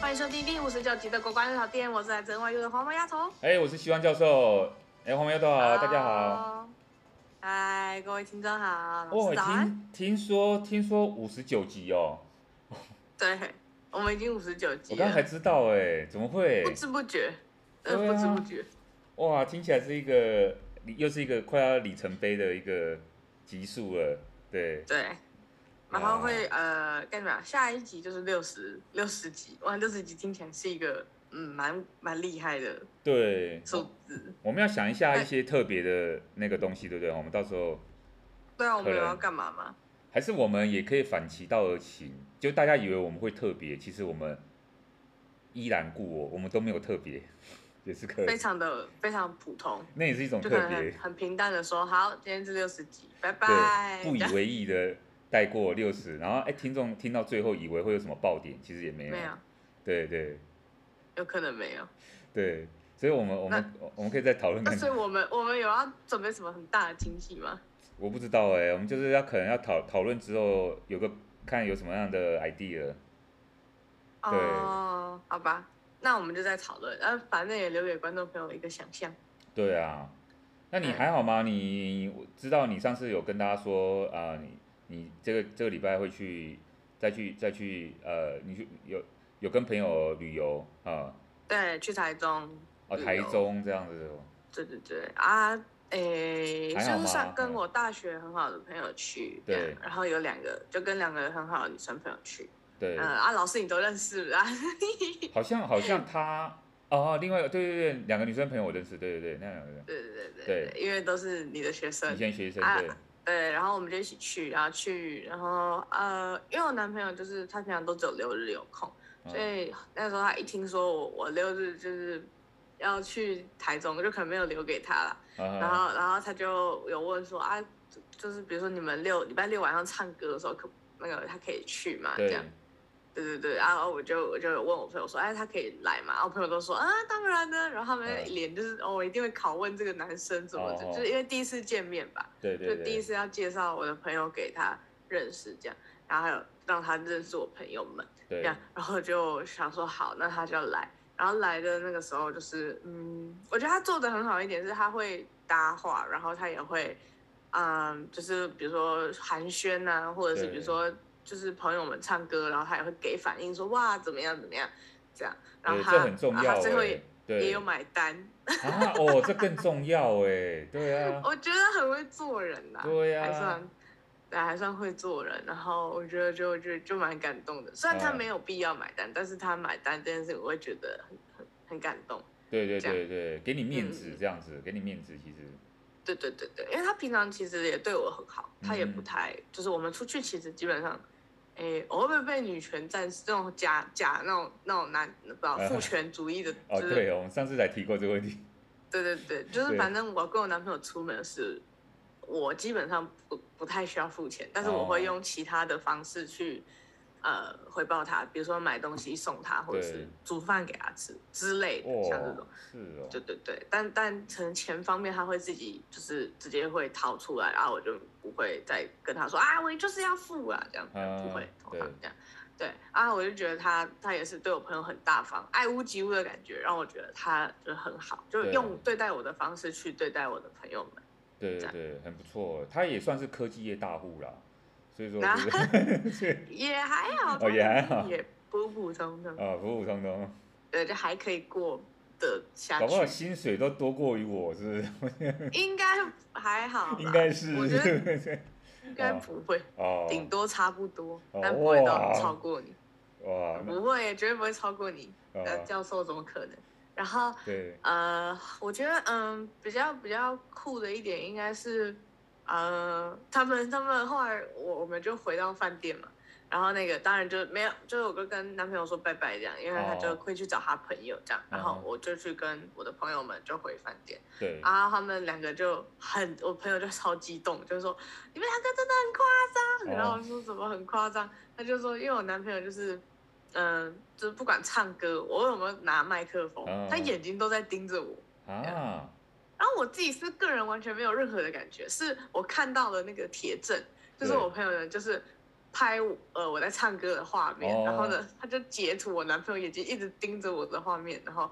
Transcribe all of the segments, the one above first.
欢迎收听第五十九集的国关日常店，我是来自 NYU 的黄毛丫头。哎、欸，我是希望教授。哎、欸，黄毛丫头好.大家好。嗨，各位听众好。哦，听听说听说五十九集哦。对，我们已经五十九集了。我刚刚才知道哎，怎么会？不知不觉，呃，不知不觉。哇，听起来是一个又是一个快要里程碑的一个集数了，对。对。然后会呃，干嘛？下一集就是六十六十集，哇，六十集听起来是一个嗯，蛮蛮厉害的对数字。我们要想一下一些特别的那个东西，对不对？我们到时候对啊，我们要干嘛吗？还是我们也可以反其道而行，就大家以为我们会特别，其实我们依然故我，我们都没有特别，也是可以。非常的非常普通，那也是一种特别，很，平淡的说，好，今天是六十集，拜拜。不以为意的。带过六十，然后哎，听众听到最后以为会有什么爆点，其实也没有。没有。对对。有可能没有。对，所以我们我们我们可以再讨论。所以我们我们有要准备什么很大的惊喜吗？我不知道哎，我们就是要可能要讨讨论之后有个看有什么样的 idea。对。哦，好吧，那我们就在讨论，呃反正也留给观众朋友一个想象。对啊，那你还好吗？你我知道你上次有跟大家说啊，你。你这个这个礼拜会去，再去再去呃，你去有有跟朋友旅游啊？对，去台中。哦，台中这样子。对对对啊，诶，就是上跟我大学很好的朋友去，对，然后有两个，就跟两个很好的女生朋友去。对。嗯啊，老师你都认识啊？好像好像他哦，另外一个对对对，两个女生朋友我认识，对对对，那两个人。对对对对。因为都是你的学生。以前学生对。对，然后我们就一起去，然后去，然后呃，因为我男朋友就是他平常都只有六日有空，所以那时候他一听说我我六日就是要去台中，就可能没有留给他了。然后然后他就有问说啊，就是比如说你们六礼拜六晚上唱歌的时候，可那个他可以去嘛？这样。对对对，然后我就我就问我朋友说，哎，他可以来吗？然后朋友都说啊，当然呢。然后他们脸就是哦，我一定会拷问这个男生怎么的，就是因为第一次见面吧，对对，就第一次要介绍我的朋友给他认识这样，然后还有让他认识我朋友们，这样，然后就想说好，那他就要来。然后来的那个时候就是，嗯，我觉得他做的很好一点是他会搭话，然后他也会，嗯，就是比如说寒暄呐，或者是比如说。就是朋友们唱歌，然后他也会给反应说，哇怎么样怎么样，这样，然后他，很重要，最后也也有买单。啊哦，这更重要哎，对啊。我觉得很会做人呐，对啊，还算，对，还算会做人。然后我觉得就就就蛮感动的，虽然他没有必要买单，啊、但是他买单这件事，我会觉得很很很感动。对对对对，给你面子这样子，嗯、给你面子其实。对对对对，因为他平常其实也对我很好，他也不太，嗯、就是我们出去其实基本上。哎，我会不会被女权战士这种假假那种那种男不知道父权主义的？哦，对哦，我们上次才提过这个问题。对对对，就是反正我跟我男朋友出门是，我基本上不不太需要付钱，但是我会用其他的方式去。呃，回报他，比如说买东西送他，或者是煮饭给他吃之类的，哦、像这种，是哦，对对对，但但可能钱方面他会自己就是直接会掏出来，然后我就不会再跟他说啊，我就是要付啊，这样、啊、不会通常这样，对，啊，我就觉得他他也是对我朋友很大方，爱屋及乌的感觉，让我觉得他就很好，就用对待我的方式去对待我的朋友们，对对对，很不错，他也算是科技业大户啦。所以说 也还好，哦也还好，也普普通通啊，普普通通，对，就还可以过的下去。搞不好薪水都多过于我，是不是？应该还好，应该是，我觉得应该不会，哦，顶多差不多，但不会到超过你。哇，不会，绝对不会超过你。那教授怎么可能？然后，对，呃，我觉得，嗯，比较比较酷的一点应该是。呃，他们他们后来我我们就回到饭店嘛，然后那个当然就没有，就是我就跟男朋友说拜拜这样，因为他就会去找他朋友这样，然后我就去跟我的朋友们就回饭店，对，然后他们两个就很，我朋友就超激动，就是说你们两个真的很夸张，然后我说怎么很夸张，他就说因为我男朋友就是，嗯、呃，就是不管唱歌，我有没有拿麦克风，他眼睛都在盯着我啊。然后我我自己是个人完全没有任何的感觉，是我看到了那个铁证，就是我朋友呢，就是拍我呃我在唱歌的画面，哦、然后呢，他就截图我男朋友眼睛一直盯着我的画面，然后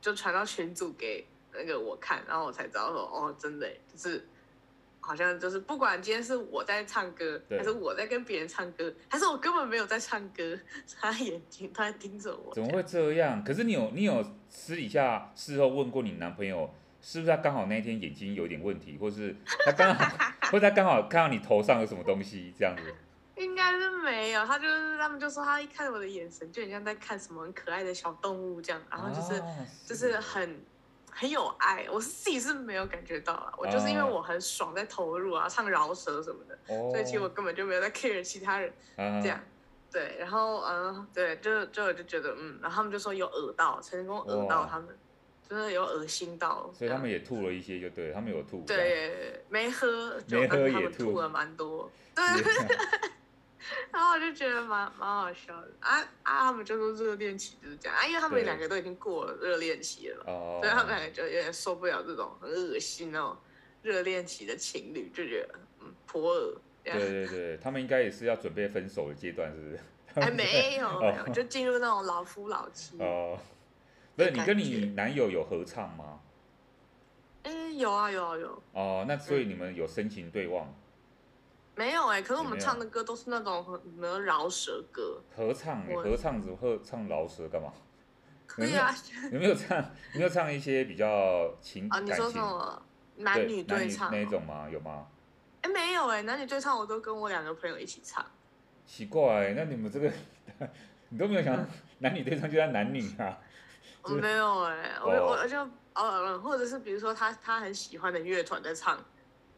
就传到群组给那个我看，然后我才知道说哦，真的就是。好像就是不管今天是我在唱歌，还是我在跟别人唱歌，还是我根本没有在唱歌，他眼睛他在盯着我。怎么会这样？可是你有你有私底下事后问过你男朋友，是不是他刚好那一天眼睛有点问题，或是他刚好，或者他刚好看到你头上有什么东西这样子？应该是没有，他就是他们就说他一看我的眼神就很像在看什么很可爱的小动物这样，然后就是、就是很。很有爱，我是自己是没有感觉到啊，我就是因为我很爽在投入啊，唱饶舌什么的，哦、所以其实我根本就没有在 care 其他人，啊、这样，对，然后嗯，对，就就我就觉得嗯，然后他们就说有恶到，成功恶到他们，真的有恶心到，所以他们也吐了一些，就对他们有吐，对，没喝，就没喝他们吐了蛮多，对。然后我就觉得蛮蛮好笑的啊啊！他们就说热恋期就是这样啊，因为他们两个都已经过了热恋期了，所以他们两个就有点受不了这种很恶心那种热恋期的情侣，就觉得嗯颇恶。对对对，他们应该也是要准备分手的阶段，是不是？还没有没有，就进入那种老夫老妻。哦，不是你跟你男友有合唱吗？哎，有啊有啊有。哦，那所以你们有深情对望？没有哎、欸，可是我们唱的歌都是那种很没有饶舌歌。合唱、欸，合唱怎么会唱饶舌干嘛？可以啊。有没有唱？有没有唱一些比较情？啊，你说什么？男女对唱那一种吗？有吗？哎，没有哎、欸，男女对唱我都跟我两个朋友一起唱。奇怪、欸，那你们这个，你都没有想男女对唱就在男女啊？我没有哎、欸，我我就呃，或者是比如说他他很喜欢的乐团在唱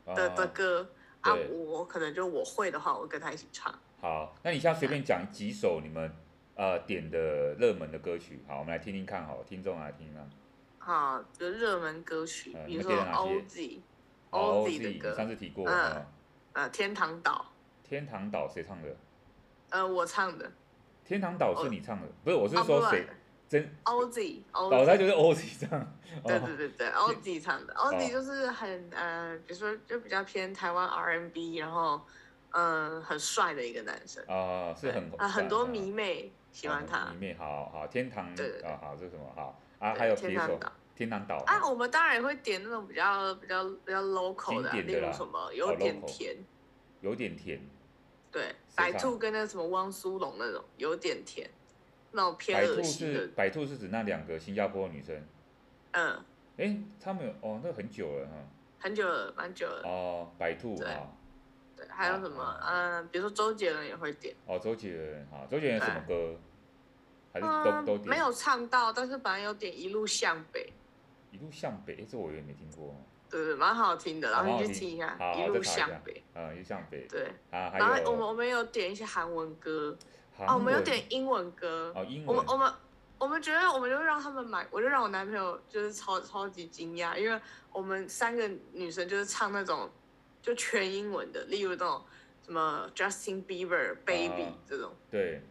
的的歌。啊，我可能就我会的话，我跟他一起唱。好，那你现在随便讲几首你们呃点的热门的歌曲，好，我们来听听看，好，听众来听啊。好，就热门歌曲，比如说 OZ，OZ 的歌，上次提过。嗯，呃，天堂岛。天堂岛谁唱的？呃，我唱的。天堂岛是你唱的，不是，我是说谁？真 OZ，老台就是 OZ 唱，对对对 对，OZ 唱的，OZ 就是很呃，比如说就比较偏台湾 R&B，然后嗯，很帅的一个男生啊，是很啊，很多迷妹喜欢他。迷妹好好，天堂对啊好，这是什么好啊？还有天堂岛，天堂岛啊，我们当然也会点那种比较比较比较 local 的，例如什么有点甜，有点甜，对，白兔跟那个什么汪苏泷那种有点甜。那种偏恶心的。白兔是指那两个新加坡的女生。嗯。哎，他们有哦，那很久了哈。很久了，蛮久了。哦，白兔啊。对，还有什么？嗯，比如说周杰伦也会点。哦，周杰伦哈，周杰伦什么歌？还是都都点？没有唱到，但是本来有点《一路向北》。一路向北，哎，这我也没听过。对对，蛮好听的，然后你去听一下《一路向北》。嗯，一路向北。对。啊，然后我们我们有点一些韩文歌。哦，我们有点英文歌。哦，英文。我们我们我们觉得，我们就让他们买，我就让我男朋友就是超超级惊讶，因为我们三个女生就是唱那种就全英文的，例如那种什么 Justin Bieber Baby、啊、这种。对。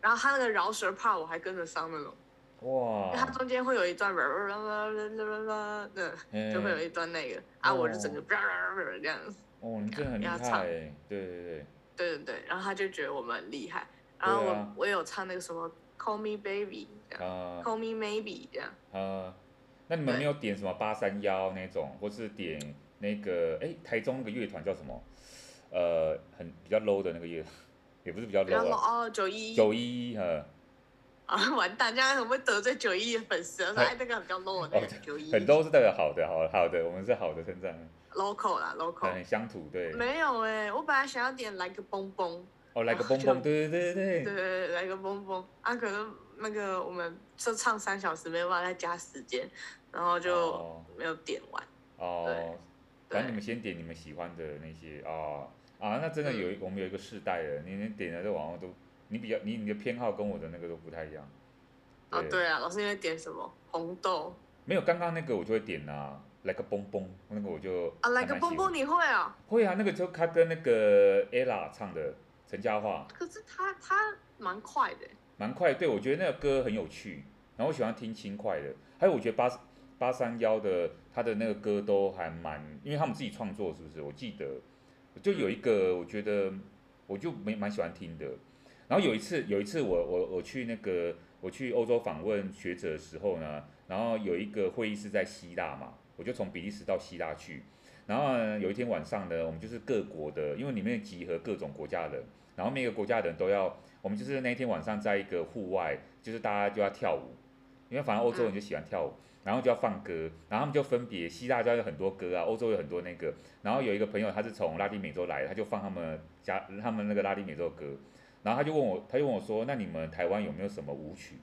然后他那个饶舌 part 我还跟着上那种。哇。他中间会有一段啦啦啦啦啦啦，对，就会有一段那个，啊，我就整个这样子。哦，你真的很厉害。对对对。对对对，然后他就觉得我们很厉害。然后我、啊、我有唱那个什么 Call Me Baby 这样、啊、Call Me Maybe 这样。啊，那你们没有点什么八三幺那种，或是点那个哎台中那个乐团叫什么？呃，很比较 low 的那个乐，也不是比较 low 啊。哦，九一。九一一哈。啊，完蛋，这样会不会得罪九一一的粉丝？说哎，那个比较 low 的九一。很 low 是代表好的，好好的，我们是好的称赞。Local 啦，local。很乡土，对。没有哎，我本来想要点来个蹦蹦。哦，来个蹦蹦，对对对对，对对来个蹦蹦啊！可能那个我们就唱三小时，没有办法再加时间，然后就没有点完。哦，对，反正你们先点你们喜欢的那些啊啊，那真的有我们有一个世代的，你你点的这网络都，你比较你你的偏好跟我的那个都不太一样。啊，对啊，老师因为点什么红豆？没有，刚刚那个我就会点啊，来个蹦蹦，那个我就啊，来个蹦蹦你会啊？会啊，那个就他跟那个 Ella 唱的。陈嘉樺，可是他他蛮快的，蛮快。对，我觉得那个歌很有趣，然后我喜欢听轻快的。还有，我觉得八八三幺的他的那个歌都还蛮，因为他们自己创作，是不是？我记得就有一个，我觉得我就没蛮喜欢听的。然后有一次，有一次我我我去那个我去欧洲访问学者的时候呢，然后有一个会议是在希腊嘛，我就从比利时到希腊去。然后呢，有一天晚上呢，我们就是各国的，因为里面集合各种国家的人，然后每个国家的人都要，我们就是那一天晚上在一个户外，就是大家就要跳舞，因为反正欧洲人就喜欢跳舞，然后就要放歌，然后他们就分别，希腊就有很多歌啊，欧洲有很多那个，然后有一个朋友他是从拉丁美洲来的，他就放他们家他们那个拉丁美洲歌，然后他就问我，他就问我说，那你们台湾有没有什么舞曲，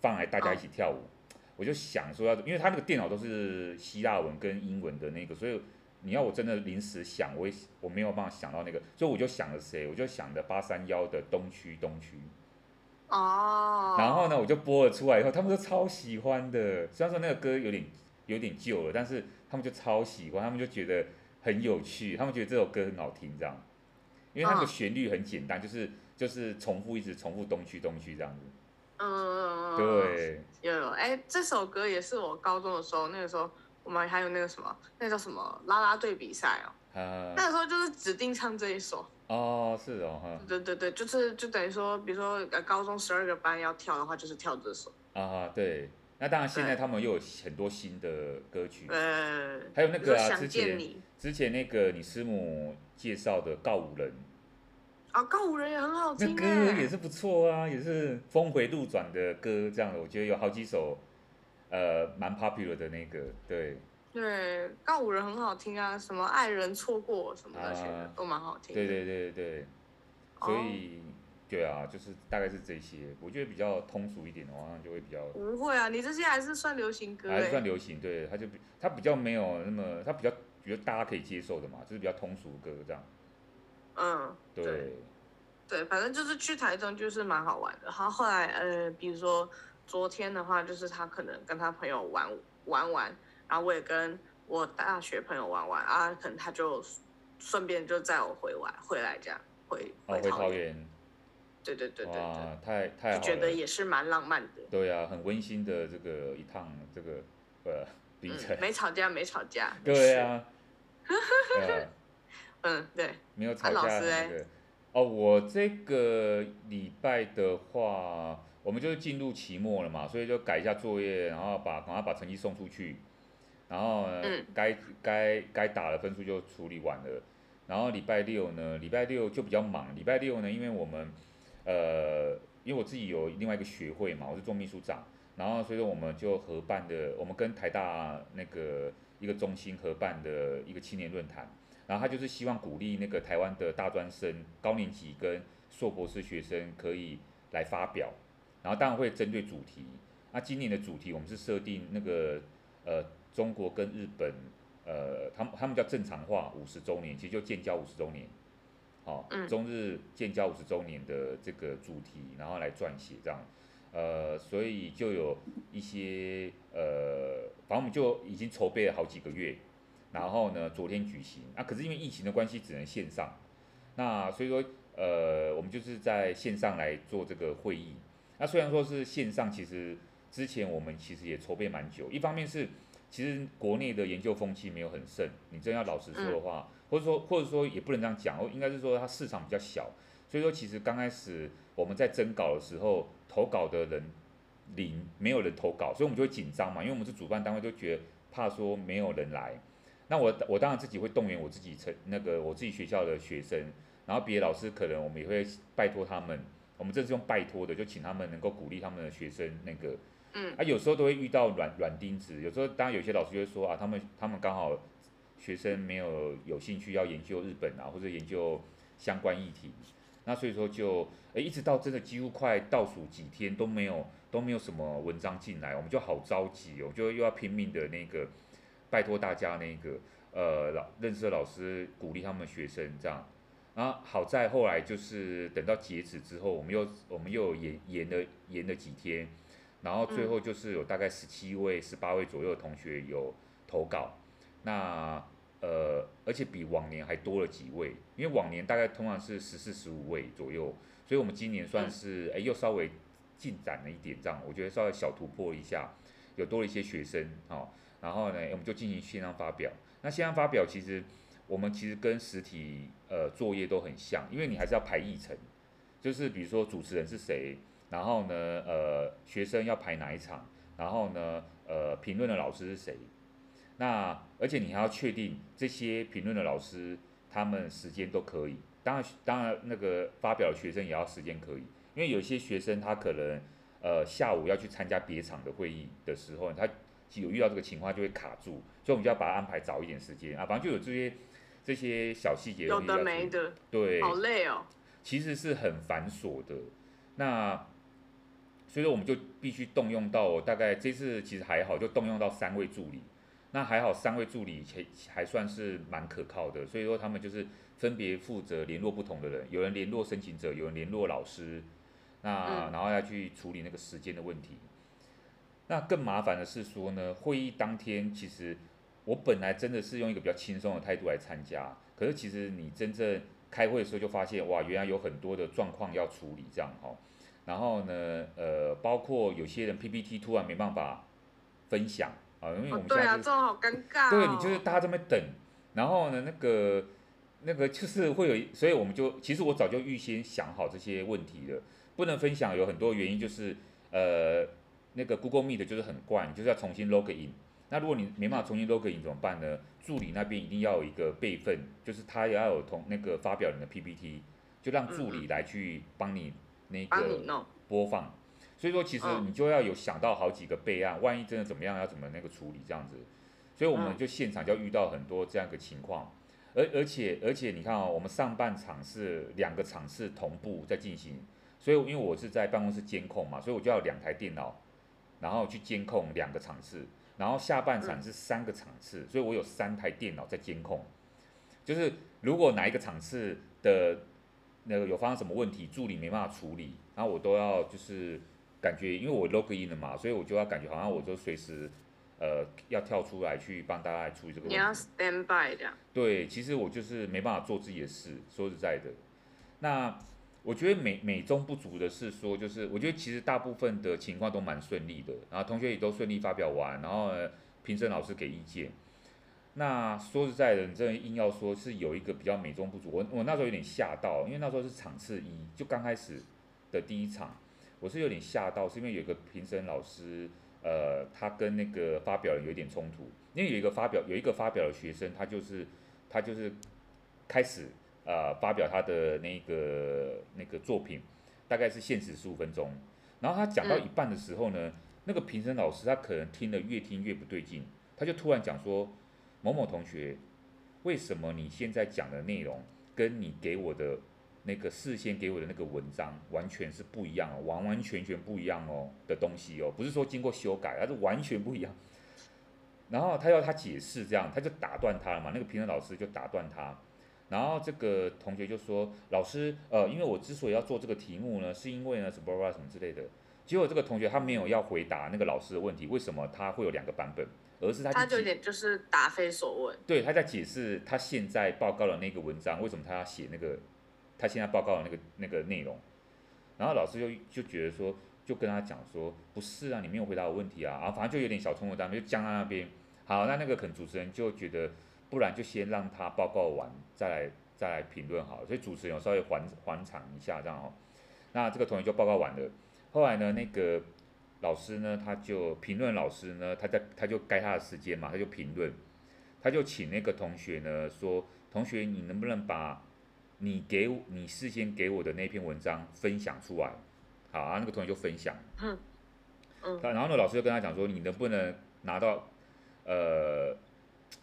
放来大家一起跳舞？我就想说要，因为他那个电脑都是希腊文跟英文的那个，所以你要我真的临时想，我也我没有办法想到那个，所以我就想了谁，我就想的八三幺的东区东区。哦。然后呢，我就播了出来以后，他们都超喜欢的。虽然说那个歌有点有点旧了，但是他们就超喜欢，他们就觉得很有趣，他们觉得这首歌很好听，这样。因为它的旋律很简单，就是就是重复一直重复东区东区这样子。嗯，对，有有，哎、欸，这首歌也是我高中的时候，那个时候我们还有那个什么，那个、叫什么啦啦队比赛哦，啊、那个时候就是指定唱这一首。哦，是哦，哈。对对对，就是就等于说，比如说呃高中十二个班要跳的话，就是跳这首。啊，对，那当然现在他们又有很多新的歌曲，呃，还有那个啊，之前之前那个你师母介绍的告五人。啊，告五人也很好听，那歌也是不错啊，也是峰回路转的歌，这样的，我觉得有好几首，呃，蛮 popular 的那个，对。对，告五人很好听啊，什么爱人错过什么那些的、啊、都蛮好听。对对对对，所以、哦、对啊，就是大概是这些，我觉得比较通俗一点的话，就会比较。不会啊，你这些还是算流行歌。还是算流行，对，它就比它比较没有那么，它比较觉得大家可以接受的嘛，就是比较通俗歌这样。嗯，对，对，对，反正就是去台中就是蛮好玩的。然后后来呃，比如说昨天的话，就是他可能跟他朋友玩玩玩，然后我也跟我大学朋友玩玩啊，可能他就顺便就载我回玩回来这样回回桃园。对对对对对，哇，太太好了，觉得也是蛮浪漫的。对啊，很温馨的这个一趟这个呃旅程，没吵架没吵架。对啊。嗯，对，没有吵架那个。哦，我这个礼拜的话，我们就是进入期末了嘛，所以就改一下作业，然后把赶快把成绩送出去，然后呢，嗯、该该该打的分数就处理完了。然后礼拜六呢，礼拜六就比较忙。礼拜六呢，因为我们呃，因为我自己有另外一个学会嘛，我是做秘书长，然后所以说我们就合办的，我们跟台大那个一个中心合办的一个青年论坛。然后他就是希望鼓励那个台湾的大专生、高年级跟硕博士学生可以来发表，然后当然会针对主题。那今年的主题我们是设定那个呃中国跟日本呃他们他们叫正常化五十周年，其实就建交五十周年，好、哦，中日建交五十周年的这个主题，然后来撰写这样，呃，所以就有一些呃，反正我们就已经筹备了好几个月。然后呢，昨天举行啊，可是因为疫情的关系，只能线上。那所以说，呃，我们就是在线上来做这个会议。那虽然说是线上，其实之前我们其实也筹备蛮久。一方面是，其实国内的研究风气没有很盛。你真要老实说的话，或者说或者说也不能这样讲，应该是说它市场比较小。所以说，其实刚开始我们在征稿的时候，投稿的人零，没有人投稿，所以我们就会紧张嘛，因为我们是主办单位，就觉得怕说没有人来。那我我当然自己会动员我自己成那个我自己学校的学生，然后别的老师可能我们也会拜托他们，我们这是用拜托的，就请他们能够鼓励他们的学生那个，嗯，啊有时候都会遇到软软钉子，有时候当然有些老师就会说啊，他们他们刚好学生没有有兴趣要研究日本啊或者研究相关议题，那所以说就诶一直到真的几乎快倒数几天都没有都没有什么文章进来，我们就好着急哦，就又要拼命的那个。拜托大家那个呃老认识的老师鼓励他们学生这样，然后好在后来就是等到截止之后，我们又我们又延延了延了几天，然后最后就是有大概十七位十八位左右的同学有投稿，那呃而且比往年还多了几位，因为往年大概通常是十四十五位左右，所以我们今年算是哎又稍微进展了一点这样，我觉得稍微小突破一下。有多了一些学生，哦，然后呢，我们就进行线上发表。那线上发表其实我们其实跟实体呃作业都很像，因为你还是要排议程，就是比如说主持人是谁，然后呢，呃，学生要排哪一场，然后呢，呃，评论的老师是谁，那而且你还要确定这些评论的老师他们时间都可以，当然当然那个发表的学生也要时间可以，因为有些学生他可能呃下午要去参加别场的会议的时候，他有遇到这个情况就会卡住，所以我们就要把他安排早一点时间。啊，反正就有这些这些小细节。有的没的，对，好累哦。其实是很繁琐的，那。所以说我们就必须动用到，大概这次其实还好，就动用到三位助理。那还好，三位助理还还算是蛮可靠的。所以说他们就是分别负责联络不同的人，有人联络申请者，有人联络老师，那然后要去处理那个时间的问题。那更麻烦的是说呢，会议当天其实我本来真的是用一个比较轻松的态度来参加，可是其实你真正开会的时候就发现，哇，原来有很多的状况要处理，这样哈。然后呢，呃，包括有些人 PPT 突然没办法分享啊，因为我们现在、就是哦、对啊，这种好尴尬、哦。对，你就是大家这边等，然后呢，那个那个就是会有，所以我们就其实我早就预先想好这些问题了，不能分享有很多原因，就是呃，那个 Google Meet 就是很怪，你就是要重新 log in。那如果你没办法重新 log 怎么办呢？助理那边一定要有一个备份，就是他也要有同那个发表人的 PPT，就让助理来去帮你。那个播放，所以说其实你就要有想到好几个备案，万一真的怎么样，要怎么那个处理这样子，所以我们就现场就遇到很多这样一个情况，而而且而且你看哦，我们上半场是两个场次同步在进行，所以因为我是在办公室监控嘛，所以我就要两台电脑，然后去监控两个场次，然后下半场是三个场次，所以我有三台电脑在监控，就是如果哪一个场次的。那个有发生什么问题，助理没办法处理，然后我都要就是感觉，因为我 log in 了嘛，所以我就要感觉好像我就随时呃要跳出来去帮大家来处理这个问题。你要 stand by 这样。对，其实我就是没办法做自己的事，说实在的。那我觉得美美中不足的是说，就是我觉得其实大部分的情况都蛮顺利的，然后同学也都顺利发表完，然后评审老师给意见。那说实在的，你这硬要说是有一个比较美中不足，我我那时候有点吓到，因为那时候是场次一，就刚开始的第一场，我是有点吓到，是因为有个评审老师，呃，他跟那个发表人有一点冲突，因为有一个发表有一个发表的学生，他就是他就是开始呃发表他的那个那个作品，大概是限时十五分钟，然后他讲到一半的时候呢，那个评审老师他可能听得越听越不对劲，他就突然讲说。某某同学，为什么你现在讲的内容跟你给我的那个事先给我的那个文章完全是不一样哦，完完全全不一样哦的东西哦，不是说经过修改，而是完全不一样。然后他要他解释，这样他就打断他了嘛，那个评审老师就打断他。然后这个同学就说：“老师，呃，因为我之所以要做这个题目呢，是因为呢什么什么之类的。”结果这个同学他没有要回答那个老师的问题，为什么他会有两个版本？而是他他就有点就是答非所问。对，他在解释他现在报告的那个文章，为什么他要写那个他现在报告的那个那个内容。然后老师就就觉得说，就跟他讲说，不是啊，你没有回答我问题啊，啊，反正就有点小冲突，当中就僵在那边。好，那那个可能主持人就觉得，不然就先让他报告完，再来再来评论好了。所以主持人有稍微缓缓场一下这样哦。那这个同学就报告完了，后来呢，那个。老师呢，他就评论老师呢，他在他就该他的时间嘛，他就评论，他就请那个同学呢说，同学你能不能把你给你事先给我的那篇文章分享出来？好啊，那个同学就分享。嗯。嗯。然后呢，老师就跟他讲说，你能不能拿到？呃，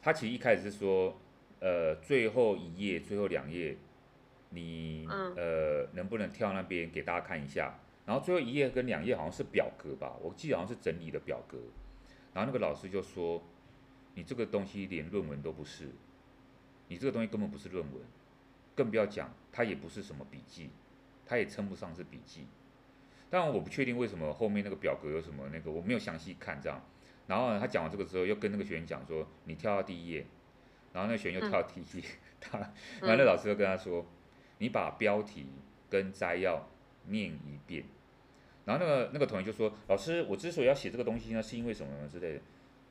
他其实一开始是说，呃，最后一页、最后两页，你呃能不能跳那边给大家看一下？然后最后一页跟两页好像是表格吧，我记得好像是整理的表格。然后那个老师就说：“你这个东西连论文都不是，你这个东西根本不是论文，更不要讲，它也不是什么笔记，它也称不上是笔记。当然我不确定为什么后面那个表格有什么那个，我没有详细看这样。然后呢，他讲完这个之后，又跟那个学员讲说：你跳到第一页。然后那个学员又跳到第一页，他，然后那老师又跟他说：你把标题跟摘要念一遍。”然后那个那个同学就说：“老师，我之所以要写这个东西呢，是因为什么呢之类的。”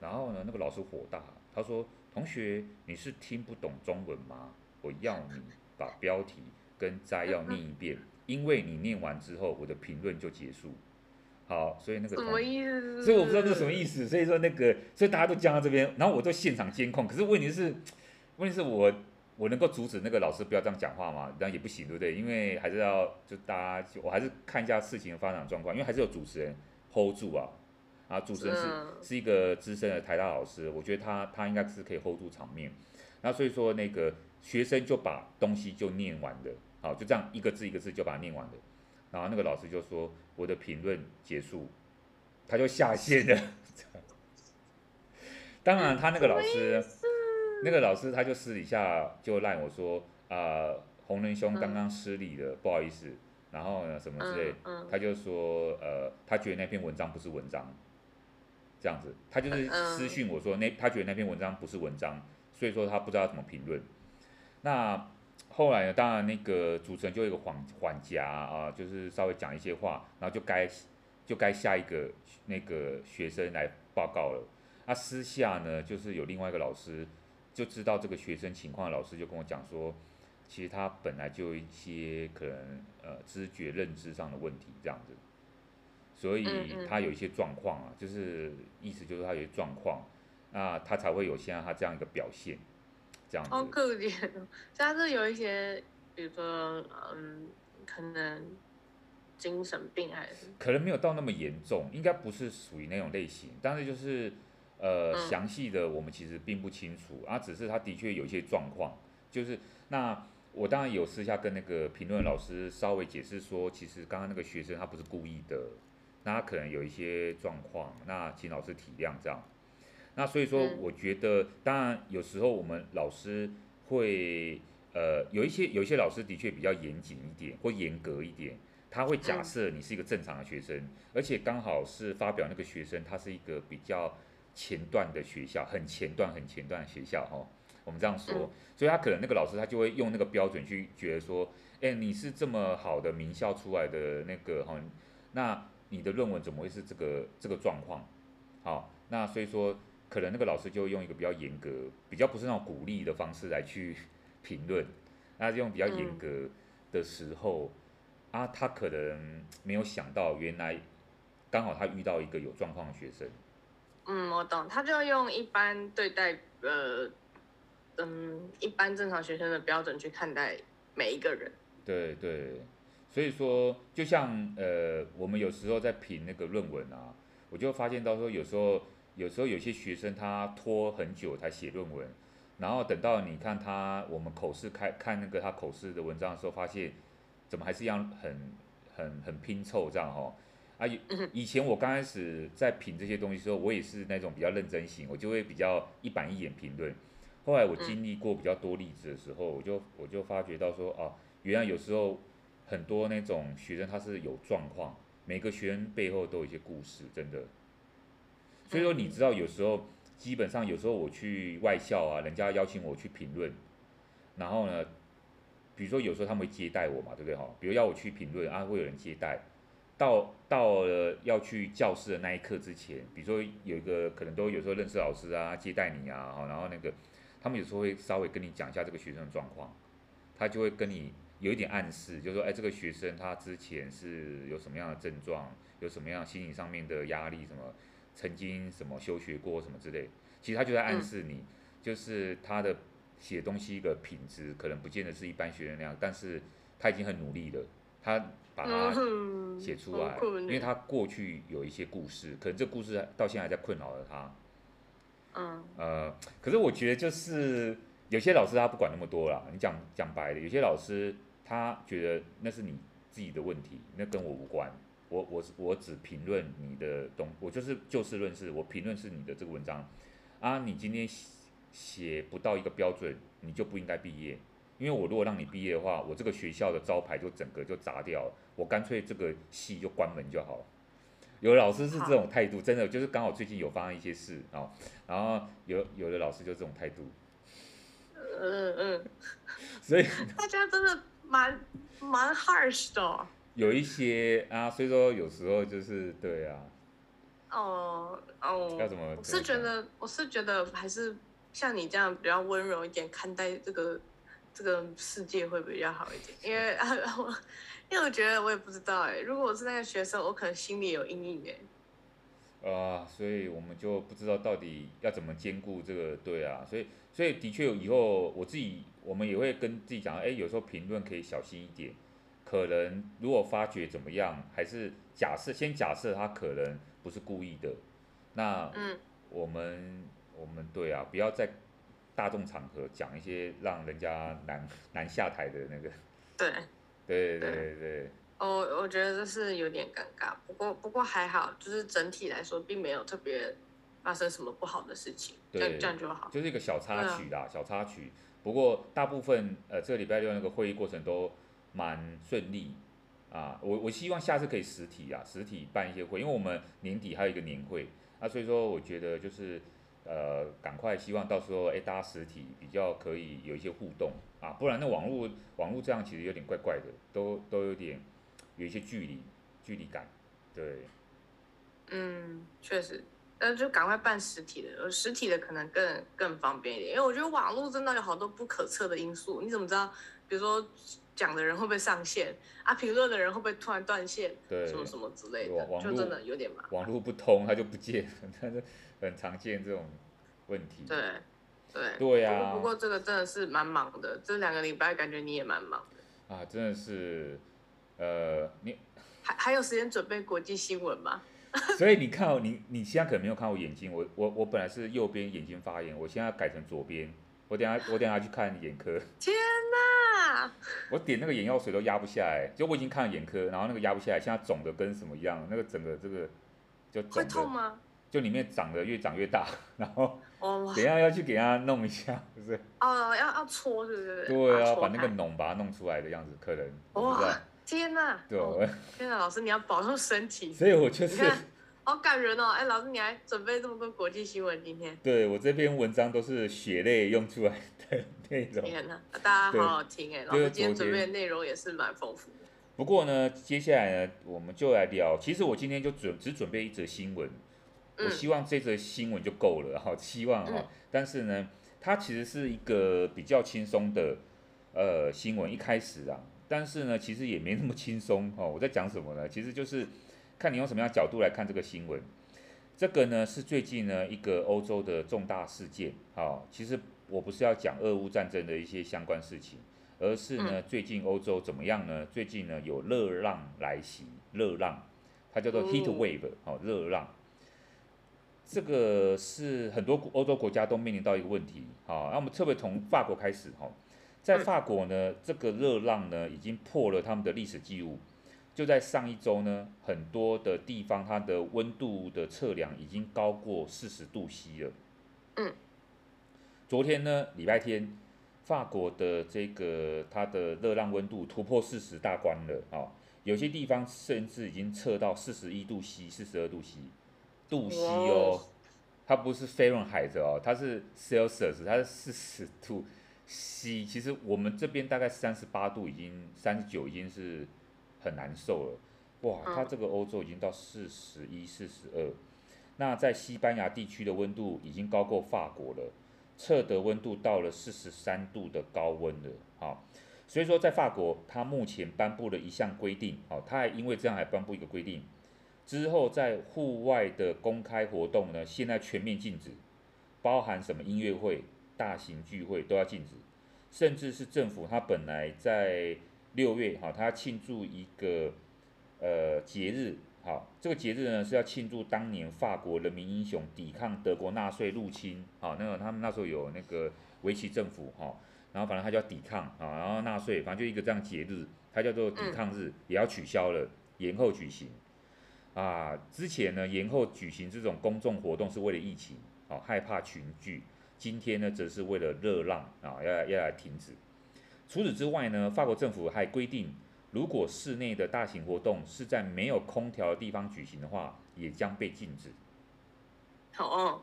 然后呢，那个老师火大，他说：“同学，你是听不懂中文吗？我要你把标题跟摘要念一遍，因为你念完之后，我的评论就结束。”好，所以那个什么意思？所以我不知道这是什么意思。所以说那个，所以大家都僵在这边，然后我都现场监控。可是问题是，问题是我我能够阻止那个老师不要这样讲话吗？这样也不行，对不对？因为还是要就大家，我还是看一下事情的发展状况，因为还是有主持人 hold 住啊。啊，主持人是是一个资深的台大老师，我觉得他他应该是可以 hold 住场面。那所以说那个学生就把东西就念完了，好，就这样一个字一个字就把它念完了。然后那个老师就说我的评论结束，他就下线了。当然他那个老师，那个老师他就私底下就赖我说啊，洪仁兄刚刚失礼了，不好意思。然后呢什么之类，他就说呃，他觉得那篇文章不是文章。这样子，他就是私讯我说那他觉得那篇文章不是文章，所以说他不知道怎么评论。那后来呢，当然那个主持人就有一个缓缓夹啊，就是稍微讲一些话，然后就该就该下一个那个学生来报告了。那私下呢，就是有另外一个老师就知道这个学生情况的老师就跟我讲说，其实他本来就有一些可能呃知觉认知上的问题这样子。所以他有一些状况啊，就是意思就是他有些状况，那他才会有现在他这样一个表现，这样子。好可怜，像是有一些，比如说，嗯，可能精神病还是？可能没有到那么严重，应该不是属于那种类型，但是就是呃，详细的我们其实并不清楚啊，只是他的确有一些状况，就是那我当然有私下跟那个评论老师稍微解释说，其实刚刚那个学生他不是故意的。那他可能有一些状况，那请老师体谅这样。那所以说，我觉得当然有时候我们老师会呃有一些有一些老师的确比较严谨一点或严格一点，他会假设你是一个正常的学生，而且刚好是发表那个学生他是一个比较前段的学校，很前段很前段的学校哦，我们这样说，所以他可能那个老师他就会用那个标准去觉得说，哎，你是这么好的名校出来的那个哈，那。你的论文怎么会是这个这个状况？好，那所以说可能那个老师就用一个比较严格、比较不是那种鼓励的方式来去 评论，那用比较严格的时候、嗯、啊，他可能没有想到原来刚好他遇到一个有状况的学生。嗯，我懂，他就用一般对待呃嗯一般正常学生的标准去看待每一个人。对对。所以说，就像呃，我们有时候在评那个论文啊，我就发现到说，有时候有时候有些学生他拖很久才写论文，然后等到你看他我们口试开看那个他口试的文章的时候，发现怎么还是一样很很很拼凑这样哈。啊，以前我刚开始在品这些东西的时候，我也是那种比较认真型，我就会比较一板一眼评论。后来我经历过比较多例子的时候，我就我就发觉到说，哦，原来有时候。很多那种学生他是有状况，每个学生背后都有一些故事，真的。所以说你知道有时候基本上有时候我去外校啊，人家邀请我去评论，然后呢，比如说有时候他们会接待我嘛，对不对哈？比如要我去评论啊，会有人接待。到到了要去教室的那一刻之前，比如说有一个可能都有时候认识老师啊，接待你啊，然后那个他们有时候会稍微跟你讲一下这个学生的状况，他就会跟你。有一点暗示，就是说，哎，这个学生他之前是有什么样的症状，有什么样心理上面的压力，什么曾经什么休学过什么之类，其实他就在暗示你，就是他的写东西的品质可能不见得是一般学生那样，但是他已经很努力了，他把它写出来，因为他过去有一些故事，可能这故事到现在还在困扰着他。嗯，呃，可是我觉得就是。有些老师他不管那么多啦，你讲讲白了，有些老师他觉得那是你自己的问题，那跟我无关。我我我只评论你的东，我就是就事论事，我评论是你的这个文章啊。你今天写不到一个标准，你就不应该毕业。因为我如果让你毕业的话，我这个学校的招牌就整个就砸掉了，我干脆这个系就关门就好了。有的老师是这种态度，真的就是刚好最近有发生一些事啊，然后有有的老师就这种态度。嗯嗯，所以大家真的蛮蛮 harsh 的。有一些啊，所以说有时候就是对啊。哦哦。要怎么？我是觉得，我是觉得还是像你这样比较温柔一点看待这个这个世界会比较好一点，因为啊 我因为我觉得我也不知道哎，如果我是那个学生，我可能心里有阴影哎。啊，所以我们就不知道到底要怎么兼顾这个，对啊，所以所以的确以后我自己我们也会跟自己讲，哎，有时候评论可以小心一点，可能如果发觉怎么样，还是假设先假设他可能不是故意的，那嗯，我们我们对啊，不要在大众场合讲一些让人家难难下台的那个，对，对对对对。我我觉得这是有点尴尬，不过不过还好，就是整体来说并没有特别发生什么不好的事情，这样这样就好。就是一个小插曲啦，啊、小插曲。不过大部分呃，这个礼拜六那个会议过程都蛮顺利啊。我我希望下次可以实体啊，实体办一些会，因为我们年底还有一个年会啊，所以说我觉得就是呃，赶快希望到时候哎，大家实体比较可以有一些互动啊，不然那网络网络这样其实有点怪怪的，都都有点。有一些距离，距离感，对，嗯，确实，那就赶快办实体的，实体的可能更更方便一点，因为我觉得网络真的有好多不可测的因素，你怎么知道？比如说讲的人会不会上线啊？评论的人会不会突然断线？对，什么什么之类的，就真的有点麻烦。网络不通，他就不见，但是很常见这种问题。对，对，对呀。不过这个真的是蛮忙的，这两个礼拜感觉你也蛮忙的。啊，真的是。呃，你还还有时间准备国际新闻吗？所以你看哦，你你现在可能没有看我眼睛，我我我本来是右边眼睛发炎，我现在改成左边，我等下我等下去看眼科。天哪！我点那个眼药水都压不下来，就我已经看了眼科，然后那个压不下来，现在肿的跟什么一样，那个整个这个就。会痛吗？就里面长得越长越大，然后等下要去给他弄一下，是不是？哦，要要搓，是不是？对啊，把那个脓把它弄出来的样子，可能。哇。天呐！对，天呐，老师你要保重身体。所以我就是，好感人哦！哎，老师你还准备这么多国际新闻今天？对，我这篇文章都是血泪用出来的内容。天呐，大家好好听哎，老师今天准备的内容也是蛮丰富的。不过呢，接下来呢，我们就来聊。其实我今天就准只准备一则新闻，我希望这则新闻就够了哈，希望哈。但是呢，它其实是一个比较轻松的呃新闻，一开始啊。但是呢，其实也没那么轻松哦。我在讲什么呢？其实就是看你用什么样的角度来看这个新闻。这个呢是最近呢一个欧洲的重大事件。好，其实我不是要讲俄乌战争的一些相关事情，而是呢最近欧洲怎么样呢？最近呢有热浪来袭，热浪它叫做 heat wave，好，热浪。这个是很多欧洲国家都面临到一个问题。好，那我们特别从法国开始哈。在法国呢，这个热浪呢已经破了他们的历史记录。就在上一周呢，很多的地方它的温度的测量已经高过四十度 C 了。嗯。昨天呢，礼拜天，法国的这个它的热浪温度突破四十大关了啊！有些地方甚至已经测到四十一度 C、四十二度 C 度 C 哦，它不是 Fahrenheit 哦，它是 Celsius，它是四十度。C 其实我们这边大概三十八度，已经三十九已经是很难受了。哇，它这个欧洲已经到四十一、四十二。那在西班牙地区的温度已经高过法国了，测得温度到了四十三度的高温了。好，所以说在法国，它目前颁布了一项规定。好，它还因为这样还颁布一个规定，之后在户外的公开活动呢，现在全面禁止，包含什么音乐会。大型聚会都要禁止，甚至是政府，他本来在六月，哈，他要庆祝一个呃节日，好，这个节日呢是要庆祝当年法国人民英雄抵抗德国纳粹入侵，好，那个他们那时候有那个维奇政府，哈，然后反正他就要抵抗，啊，然后纳粹，反正就一个这样节日，它叫做抵抗日，也要取消了，延后举行，啊，之前呢延后举行这种公众活动是为了疫情，啊，害怕群聚。今天呢，则是为了热浪啊，要来要来停止。除此之外呢，法国政府还规定，如果室内的大型活动是在没有空调的地方举行的话，也将被禁止。好哦，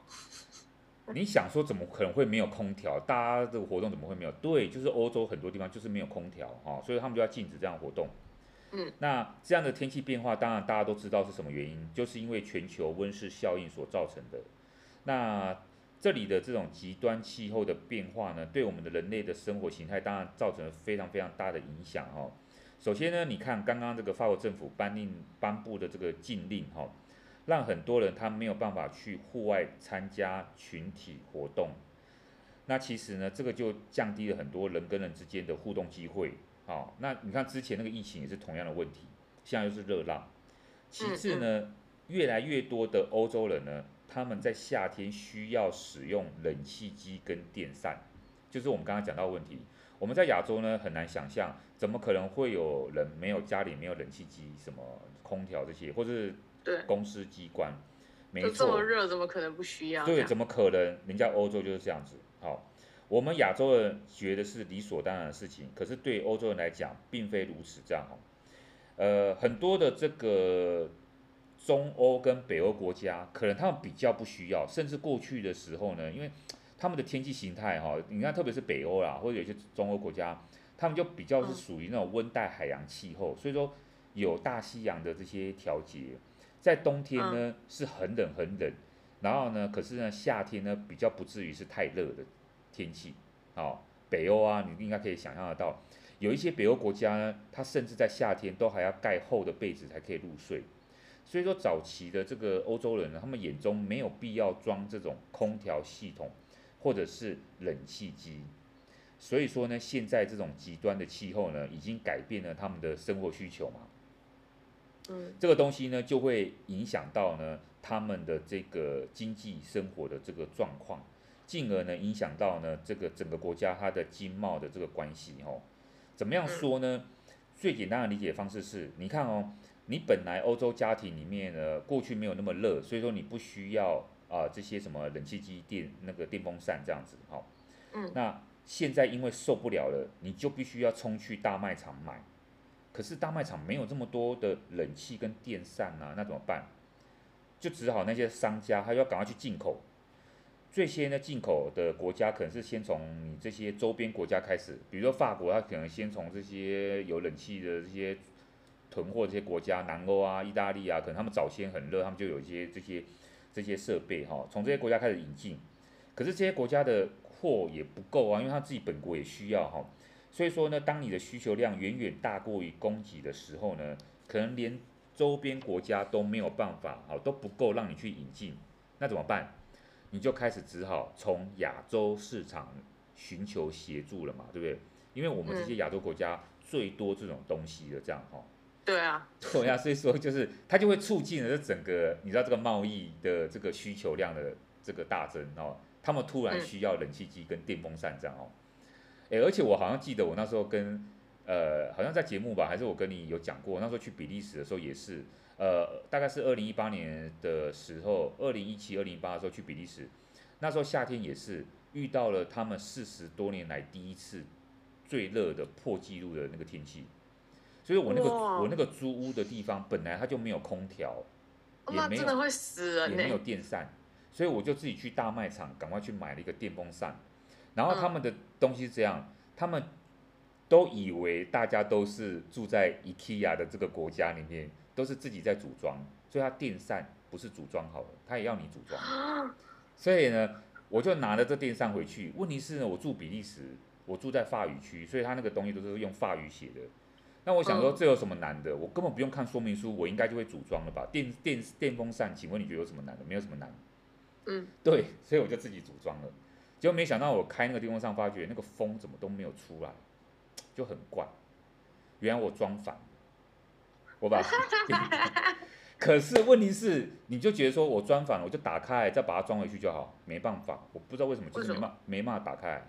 你想说怎么可能会没有空调？大家这个活动怎么会没有？对，就是欧洲很多地方就是没有空调啊，所以他们就要禁止这样活动。嗯，那这样的天气变化，当然大家都知道是什么原因，就是因为全球温室效应所造成的。那这里的这种极端气候的变化呢，对我们的人类的生活形态，当然造成了非常非常大的影响哦。首先呢，你看刚刚这个法国政府颁令颁布的这个禁令哈，让很多人他没有办法去户外参加群体活动。那其实呢，这个就降低了很多人跟人之间的互动机会。好，那你看之前那个疫情也是同样的问题，现在又是热浪。其次呢，越来越多的欧洲人呢，他们在夏天需要使用冷气机跟电扇，就是我们刚刚讲到的问题。我们在亚洲呢，很难想象，怎么可能会有人没有家里没有冷气机、什么空调这些，或是公司机关，没错，这么热，怎么可能不需要？对，怎么可能？人家欧洲就是这样子。好，我们亚洲人觉得是理所当然的事情，可是对欧洲人来讲，并非如此这样。呃，很多的这个中欧跟北欧国家，可能他们比较不需要，甚至过去的时候呢，因为他们的天气形态哈，你看，特别是北欧啦，或者有些中欧国家，他们就比较是属于那种温带海洋气候，所以说有大西洋的这些调节，在冬天呢是很冷很冷，然后呢，可是呢夏天呢比较不至于是太热的天气。好，北欧啊，你应该可以想象得到，有一些北欧国家呢，它甚至在夏天都还要盖厚的被子才可以入睡。所以说早期的这个欧洲人呢，他们眼中没有必要装这种空调系统。或者是冷气机，所以说呢，现在这种极端的气候呢，已经改变了他们的生活需求嘛。嗯，这个东西呢，就会影响到呢他们的这个经济生活的这个状况，进而呢影响到呢这个整个国家它的经贸的这个关系哦。怎么样说呢？最简单的理解方式是，你看哦，你本来欧洲家庭里面呢，过去没有那么热，所以说你不需要。啊，这些什么冷气机、电那个电风扇这样子，好，嗯，那现在因为受不了了，你就必须要冲去大卖场买，可是大卖场没有这么多的冷气跟电扇啊，那怎么办？就只好那些商家他要赶快去进口，最先呢进口的国家可能是先从你这些周边国家开始，比如说法国，他可能先从这些有冷气的这些囤货这些国家，南欧啊、意大利啊，可能他们早先很热，他们就有一些这些。这些设备哈，从这些国家开始引进，可是这些国家的货也不够啊，因为他自己本国也需要哈，所以说呢，当你的需求量远远大过于供给的时候呢，可能连周边国家都没有办法啊，都不够让你去引进，那怎么办？你就开始只好从亚洲市场寻求协助了嘛，对不对？因为我们这些亚洲国家最多这种东西的这样哈。对啊，对啊，所以说就是它就会促进了这整个，你知道这个贸易的这个需求量的这个大增哦，他们突然需要冷气机跟电风扇这样哦，哎，而且我好像记得我那时候跟呃，好像在节目吧，还是我跟你有讲过，那时候去比利时的时候也是，呃，大概是二零一八年的时候，二零一七、二零一八的时候去比利时，那时候夏天也是遇到了他们四十多年来第一次最热的破纪录的那个天气。所以我那个我那个租屋的地方本来它就没有空调，也没有也没有电扇，所以我就自己去大卖场赶快去买了一个电风扇。然后他们的东西是这样，他们都以为大家都是住在 IKEA 的这个国家里面，都是自己在组装，所以它电扇不是组装好的，它也要你组装。所以呢，我就拿了这电扇回去。问题是呢，我住比利时，我住在法语区，所以他那个东西都是用法语写的。那我想说，这有什么难的？我根本不用看说明书，我应该就会组装了吧？电电电风扇，请问你觉得有什么难的？没有什么难。嗯，对，所以我就自己组装了。结果没想到我开那个电风扇，发觉那个风怎么都没有出来，就很怪。原来我装反了，我把。可是问题是，你就觉得说我装反了，我就打开再把它装回去就好。没办法，我不知道为什么，就是没办没办法打开，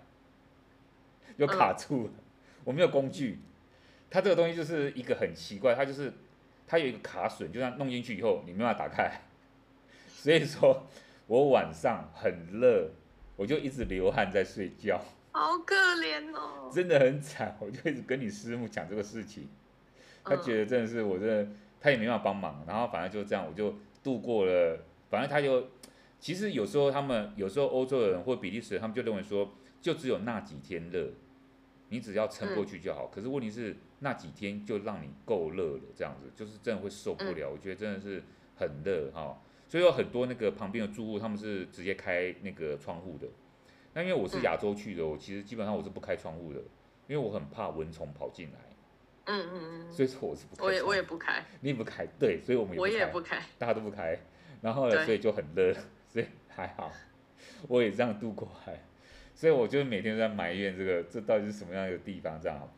又卡住了。我没有工具。它这个东西就是一个很奇怪，它就是它有一个卡榫，就像弄进去以后你没办法打开，所以说我晚上很热，我就一直流汗在睡觉，好可怜哦，真的很惨，我就一直跟你师母讲这个事情，他觉得真的是我真的，他也没办法帮忙，然后反正就这样，我就度过了，反正他就其实有时候他们有时候欧洲人或比利时人，他们就认为说就只有那几天热。你只要撑过去就好。嗯、可是问题是那几天就让你够热了，这样子就是真的会受不了。嗯、我觉得真的是很热哈、哦，所以有很多那个旁边的住户他们是直接开那个窗户的。那因为我是亚洲去的，我其实基本上我是不开窗户的，因为我很怕蚊虫跑进来。嗯嗯嗯。所以说我是不开。我也我也不开。你也不开，对，所以我们也不开。我也不开。大家都不开，然后呢，所以就很热，所以还好，我也这样度过来。所以我就每天都在埋怨这个，这到底是什么样一个地方这样？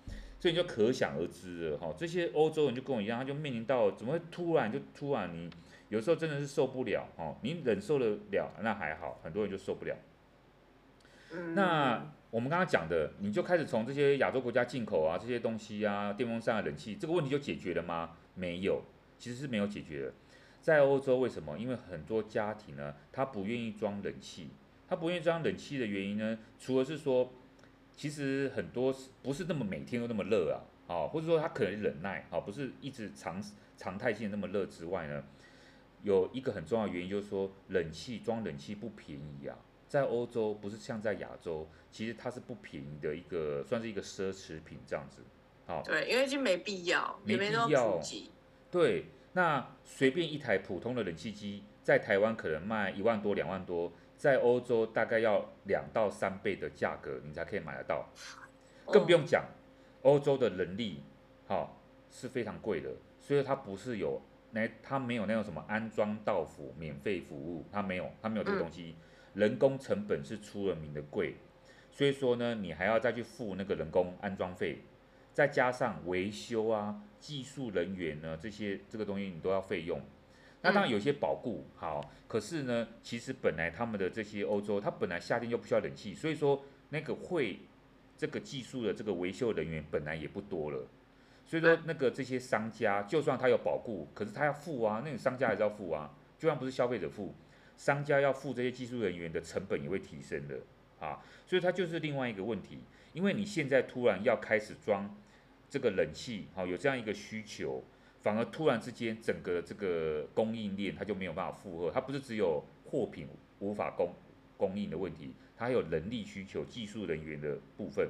所以你就可想而知了哈。这些欧洲人就跟我一样，他就面临到怎么会突然就突然你有时候真的是受不了哈，你忍受得了那还好，很多人就受不了。那我们刚刚讲的，你就开始从这些亚洲国家进口啊这些东西啊，电风扇啊、冷气，这个问题就解决了吗？没有，其实是没有解决的。在欧洲为什么？因为很多家庭呢，他不愿意装冷气。他不愿意装冷气的原因呢，除了是说，其实很多不是那么每天都那么热啊，啊，或者说他可能忍耐，啊，不是一直常常态性那么热之外呢，有一个很重要的原因就是说，冷气装冷气不便宜啊，在欧洲不是像在亚洲，其实它是不便宜的一个，算是一个奢侈品这样子，啊，对，因为就没必要，没必要，对，那随便一台普通的冷气机在台湾可能卖一万多两万多。在欧洲大概要两到三倍的价格，你才可以买得到，更不用讲，欧洲的人力，哈、哦、是非常贵的，所以它不是有那它没有那种什么安装到府免费服务，它没有，它没有这个东西，人工成本是出了名的贵，所以说呢，你还要再去付那个人工安装费，再加上维修啊、技术人员呢这些这个东西你都要费用。那当然有些保固好，可是呢，其实本来他们的这些欧洲，它本来夏天就不需要冷气，所以说那个会这个技术的这个维修人员本来也不多了，所以说那个这些商家就算他有保固，可是他要付啊，那个商家还是要付啊，就算不是消费者付，商家要付这些技术人员的成本也会提升的啊，所以它就是另外一个问题，因为你现在突然要开始装这个冷气，好，有这样一个需求。反而突然之间，整个这个供应链它就没有办法负荷，它不是只有货品无法供供应的问题，它还有人力需求、技术人员的部分。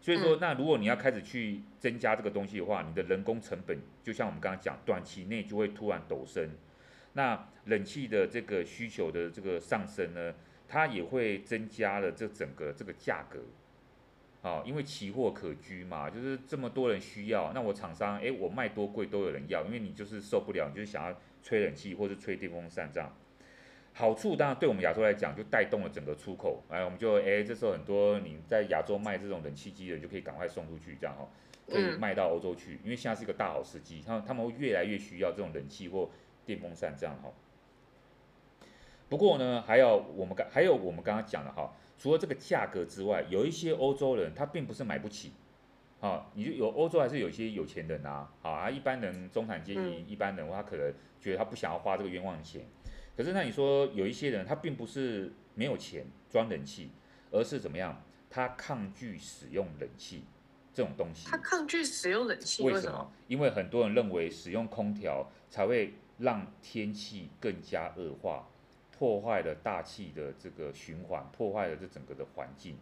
所以说，那如果你要开始去增加这个东西的话，你的人工成本就像我们刚刚讲，短期内就会突然陡升。那冷气的这个需求的这个上升呢，它也会增加了这整个这个价格。啊，因为奇货可居嘛，就是这么多人需要，那我厂商，哎，我卖多贵都有人要，因为你就是受不了，你就是想要吹冷气或是吹电风扇这样。好处当然对我们亚洲来讲，就带动了整个出口，哎，我们就哎，这时候很多你在亚洲卖这种冷气机的，就可以赶快送出去，这样哈，可以卖到欧洲去，因为现在是一个大好时机，他们他们会越来越需要这种冷气或电风扇这样哈。不过呢，还有我们刚还有我们刚刚讲的哈。除了这个价格之外，有一些欧洲人他并不是买不起，啊，你就有欧洲还是有些有钱人啊，啊，一般人中产阶级一般人他可能觉得他不想要花这个冤枉钱，可是那你说有一些人他并不是没有钱装冷气，而是怎么样？他抗拒使用冷气这种东西。他抗拒使用冷气，为什么？因为很多人认为使用空调才会让天气更加恶化。破坏了大气的这个循环，破坏了这整个的环境，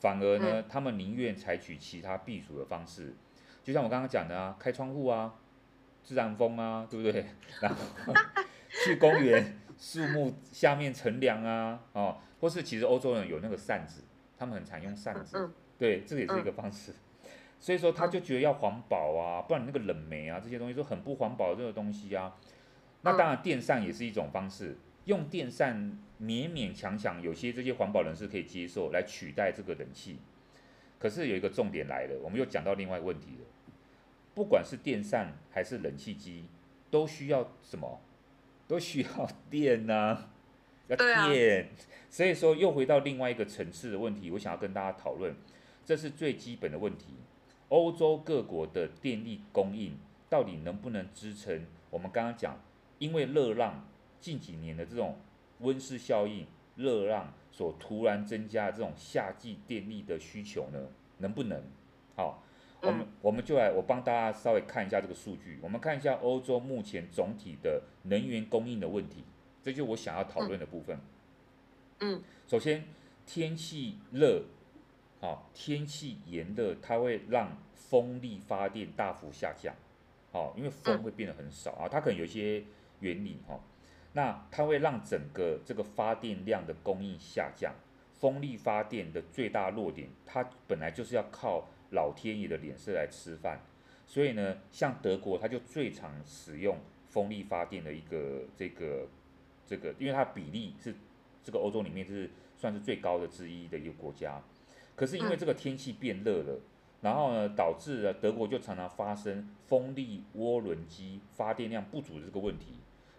反而呢，嗯、他们宁愿采取其他避暑的方式，就像我刚刚讲的啊，开窗户啊，自然风啊，对不对？然后去公园树木下面乘凉啊，哦，或是其实欧洲人有那个扇子，他们很常用扇子，对，这也是一个方式。所以说他就觉得要环保啊，不然那个冷媒啊这些东西都很不环保这个东西啊。那当然电扇也是一种方式。用电扇勉勉强强，有些这些环保人士可以接受来取代这个冷气。可是有一个重点来了，我们又讲到另外一个问题了。不管是电扇还是冷气机，都需要什么？都需要电呐、啊，要电。所以说又回到另外一个层次的问题，我想要跟大家讨论，这是最基本的问题。欧洲各国的电力供应到底能不能支撑？我们刚刚讲，因为热浪。近几年的这种温室效应、热浪所突然增加的这种夏季电力的需求呢，能不能？好，我们我们就来，我帮大家稍微看一下这个数据。我们看一下欧洲目前总体的能源供应的问题，这就是我想要讨论的部分。嗯，首先天气热，好，天气炎热，它会让风力发电大幅下降，好，因为风会变得很少啊，它可能有一些原理哈，那它会让整个这个发电量的供应下降，风力发电的最大弱点，它本来就是要靠老天爷的脸色来吃饭，所以呢，像德国，它就最常使用风力发电的一个这个这个，因为它比例是这个欧洲里面是算是最高的之一的一个国家。可是因为这个天气变热了，然后呢，导致了德国就常常发生风力涡轮机发电量不足的这个问题，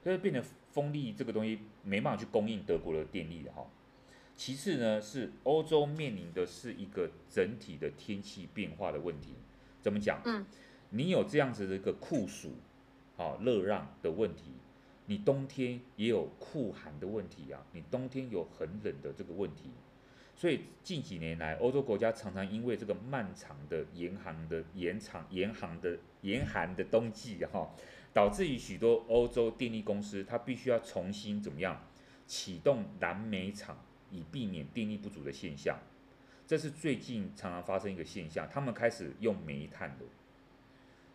所以变成风力这个东西没办法去供应德国的电力了哈。其次呢，是欧洲面临的是一个整体的天气变化的问题。怎么讲？嗯，你有这样子的一个酷暑，啊，热让的问题，你冬天也有酷寒的问题啊，你冬天有很冷的这个问题。所以近几年来，欧洲国家常常因为这个漫长的严寒的延长、严寒的严寒的冬季，哈，导致于许多欧洲电力公司，它必须要重新怎么样启动燃煤厂，以避免电力不足的现象。这是最近常常发生一个现象，他们开始用煤炭的，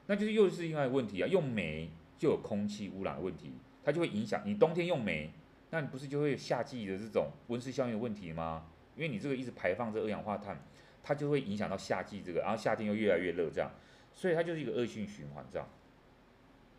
那就是又是另外一个问题啊，用煤就有空气污染问题，它就会影响你冬天用煤，那你不是就会有夏季的这种温室效应问题吗？因为你这个一直排放这二氧化碳，它就会影响到夏季这个，然后夏天又越来越热这样，所以它就是一个恶性循环这样。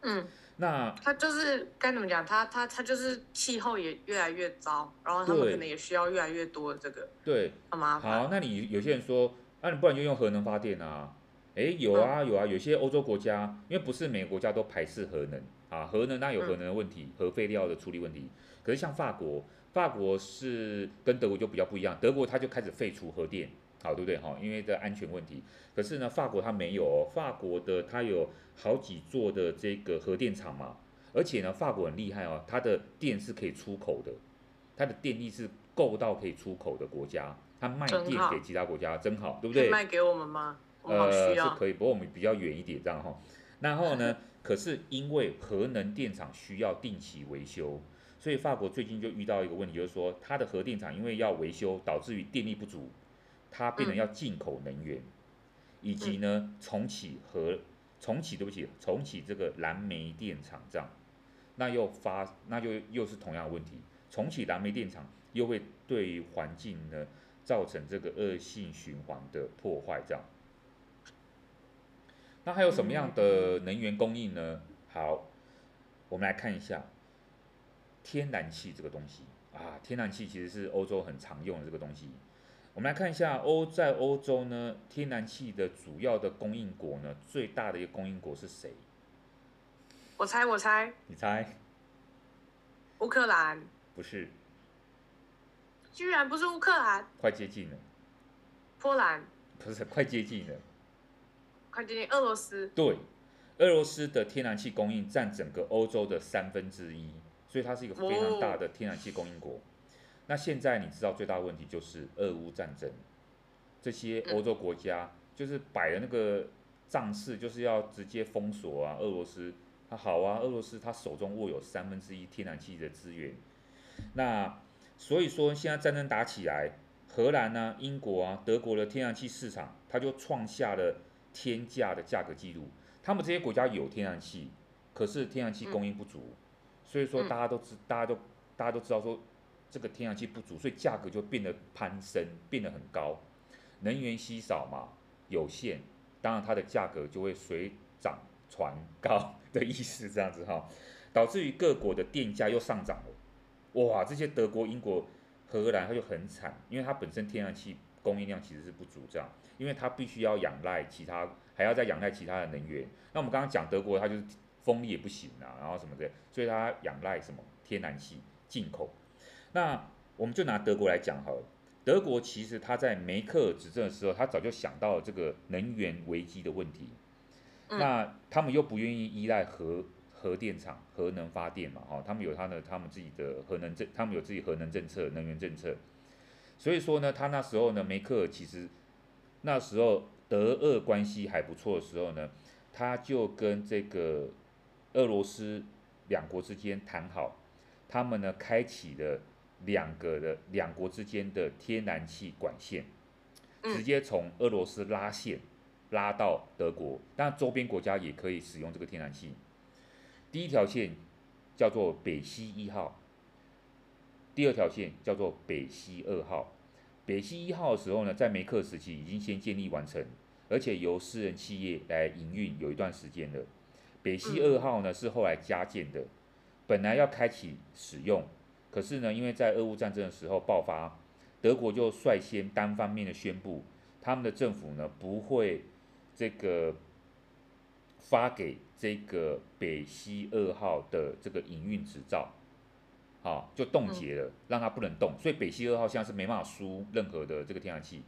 嗯，那它就是该怎么讲？它它它就是气候也越来越糟，然后他们可能也需要越来越多的这个。对，很麻烦。好，那你有些人说，那、啊、你不然就用核能发电啊？诶，有啊有啊，有些欧洲国家，因为不是每个国家都排斥核能啊，核能那有核能的问题，嗯、核废料的处理问题。可是像法国。法国是跟德国就比较不一样，德国它就开始废除核电，好，对不对？哈，因为这安全问题。可是呢，法国它没有哦，法国的它有好几座的这个核电厂嘛，而且呢，法国很厉害哦，它的电是可以出口的，它的电力是够到可以出口的国家，它卖电给其他国家，真好，对不对？卖给我们吗？我呃，是可以，不过我们比较远一点这样哈。然后呢，可是因为核能电厂需要定期维修。所以法国最近就遇到一个问题，就是说它的核电厂因为要维修，导致于电力不足，它变成要进口能源，以及呢重启和重启对不起重启这个燃煤电厂这样，那又发那就又是同样的问题，重启燃煤电厂又会对于环境呢造成这个恶性循环的破坏这样。那还有什么样的能源供应呢？好，我们来看一下。天然气这个东西啊，天然气其实是欧洲很常用的这个东西。我们来看一下欧在欧洲呢，天然气的主要的供应国呢，最大的一个供应国是谁？我猜，我猜。你猜？乌克兰？不是。居然不是乌克兰？快接近了。波兰？不是，快接近了。快接近俄罗斯？对，俄罗斯的天然气供应占整个欧洲的三分之一。所以它是一个非常大的天然气供应国。那现在你知道最大的问题就是俄乌战争，这些欧洲国家就是摆了那个仗势，就是要直接封锁啊。俄罗斯，它好啊，俄罗斯他手中握有三分之一天然气的资源。那所以说现在战争打起来，荷兰啊、英国啊、德国的天然气市场，它就创下了天价的价格记录。他们这些国家有天然气，可是天然气供应不足。所以说，大家都知，大家都大家都知道说，这个天然气不足，所以价格就变得攀升，变得很高。能源稀少嘛，有限，当然它的价格就会水涨船高的意思，这样子哈，导致于各国的电价又上涨了。哇，这些德国、英国、荷兰它就很惨，因为它本身天然气供应量其实是不足，这样，因为它必须要仰赖其他，还要再仰赖其他的能源。那我们刚刚讲德国，它就是。风力也不行啊，然后什么的，所以它仰赖什么天然气进口。那我们就拿德国来讲好了，德国其实他在梅克尔执政的时候，他早就想到了这个能源危机的问题。那他们又不愿意依赖核核电厂、核能发电嘛，哈，他们有他的他们自己的核能政，他们有自己核能政策、能源政策。所以说呢，他那时候呢，梅克尔其实那时候德俄关系还不错的时候呢，他就跟这个。俄罗斯两国之间谈好，他们呢开启了两个的两国之间的天然气管线。直接从俄罗斯拉线拉到德国，当然周边国家也可以使用这个天然气。第一条线叫做北溪一号，第二条线叫做北溪二号。北溪一号的时候呢，在梅克时期已经先建立完成，而且由私人企业来营运有一段时间了。北溪二号呢是后来加建的，本来要开启使用，可是呢，因为在俄乌战争的时候爆发，德国就率先单方面的宣布，他们的政府呢不会这个发给这个北溪二号的这个营运执照。好，就冻结了，让它不能动，所以北溪二号现在是没办法输任何的这个天然气。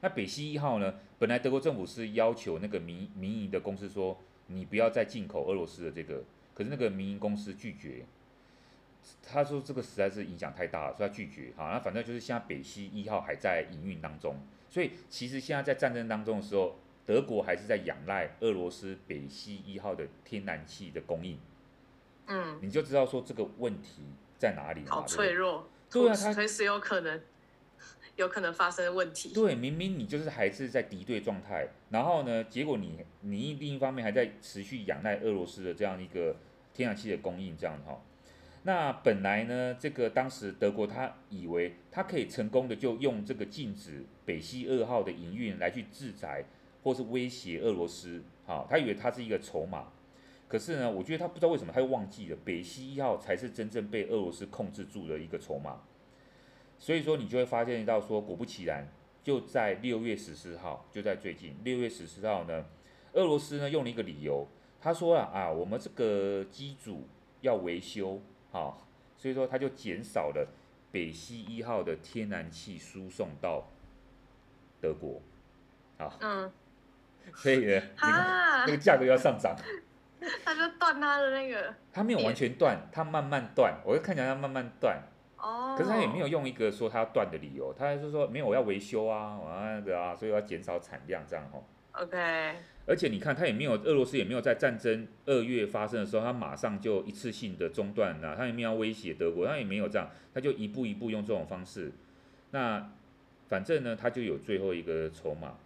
那北溪一号呢？本来德国政府是要求那个民民营的公司说，你不要再进口俄罗斯的这个，可是那个民营公司拒绝，他说这个实在是影响太大了，所以他拒绝。好，那反正就是现在北溪一号还在营运当中，所以其实现在在战争当中的时候，德国还是在仰赖俄罗斯北溪一号的天然气的供应。嗯，你就知道说这个问题。在哪里？好脆弱，对啊，它随时有可能，有可能发生问题。对，明明你就是还是在敌对状态，然后呢，结果你你另一方面还在持续仰赖俄罗斯的这样一个天然气的供应，这样哈。那本来呢，这个当时德国他以为他可以成功的就用这个禁止北溪二号的营运来去制裁或是威胁俄罗斯，好，他以为他是一个筹码。可是呢，我觉得他不知道为什么他又忘记了北溪一号才是真正被俄罗斯控制住的一个筹码。所以说你就会发现到说，果不其然，就在六月十四号，就在最近六月十四号呢，俄罗斯呢用了一个理由，他说了啊，我们这个机组要维修，好，所以说它就减少了北溪一号的天然气输送到德国，好，嗯，所以呢，那个价格要上涨。他就断他的那个，他没有完全断，他慢慢断，我就看起来他慢慢断。哦。可是他也没有用一个说他要断的理由，他还是说没有，我要维修啊，我那个啊，所以要减少产量这样吼。OK。而且你看，他也没有，俄罗斯也没有在战争二月发生的时候，他马上就一次性的中断啊，他也没有威胁德国，他也没有这样，他就一步一步用这种方式。那反正呢，他就有最后一个筹码，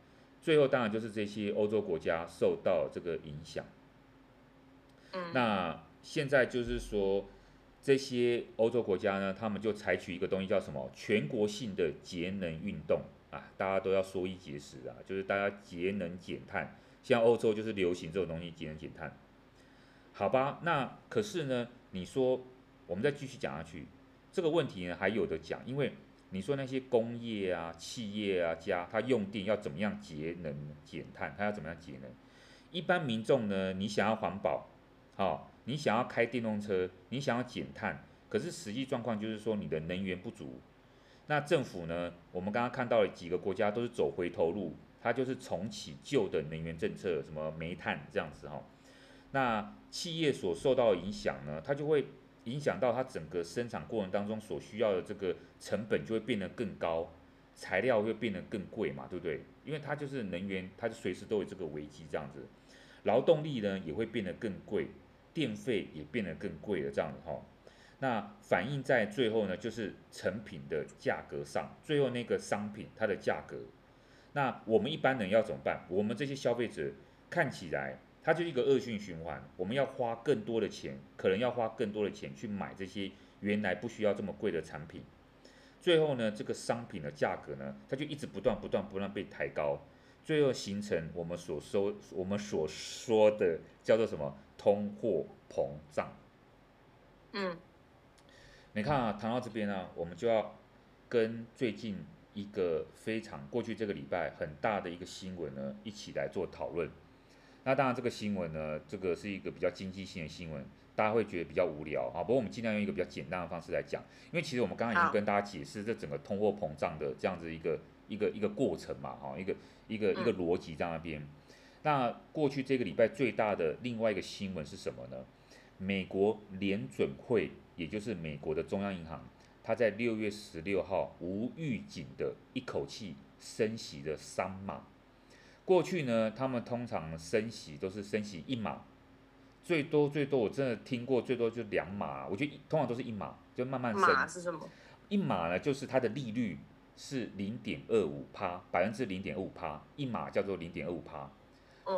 最后当然就是这些欧洲国家受到这个影响。那现在就是说，这些欧洲国家呢，他们就采取一个东西叫什么？全国性的节能运动啊，大家都要缩衣节食啊，就是大家节能减碳。像欧洲就是流行这种东西，节能减碳。好吧，那可是呢，你说我们再继续讲下去，这个问题呢还有的讲，因为你说那些工业啊、企业啊家，它用电要怎么样节能减碳？它要怎么样节能？一般民众呢，你想要环保。好、你想要开电动车，你想要减碳，可是实际状况就是说你的能源不足。那政府呢？我们刚刚看到了几个国家都是走回头路，它就是重启旧的能源政策，什么煤炭这样子哈、那企业所受到的影响呢，它就会影响到它整个生产过程当中所需要的这个成本就会变得更高，材料会变得更贵嘛，对不对？因为它就是能源，它就随时都有这个危机这样子，劳动力呢也会变得更贵。电费也变得更贵了，这样子哈，那反映在最后呢，就是成品的价格上，最后那个商品它的价格，那我们一般人要怎么办？我们这些消费者看起来，它就是一个恶性循环，我们要花更多的钱，可能要花更多的钱去买这些原来不需要这么贵的产品，最后呢，这个商品的价格呢，它就一直不断不断不断被抬高，最后形成我们所说我们所说的叫做什么？通货膨胀，嗯，你看啊，谈到这边呢，我们就要跟最近一个非常过去这个礼拜很大的一个新闻呢，一起来做讨论。那当然，这个新闻呢，这个是一个比较经济性的新闻，大家会觉得比较无聊啊。不过我们尽量用一个比较简单的方式来讲，因为其实我们刚刚已经跟大家解释这整个通货膨胀的这样子一个一个一个过程嘛，哈，一个一个一个逻辑在那边。那过去这个礼拜最大的另外一个新闻是什么呢？美国联准会，也就是美国的中央银行，它在六月十六号无预警的一口气升息了三码。过去呢，他们通常升息都是升息一码，最多最多我真的听过最多就两码，我觉得通常都是一码，就慢慢升。码是什么？一码呢，就是它的利率是零点二五趴，百分之零点二五趴，一码叫做零点二五趴，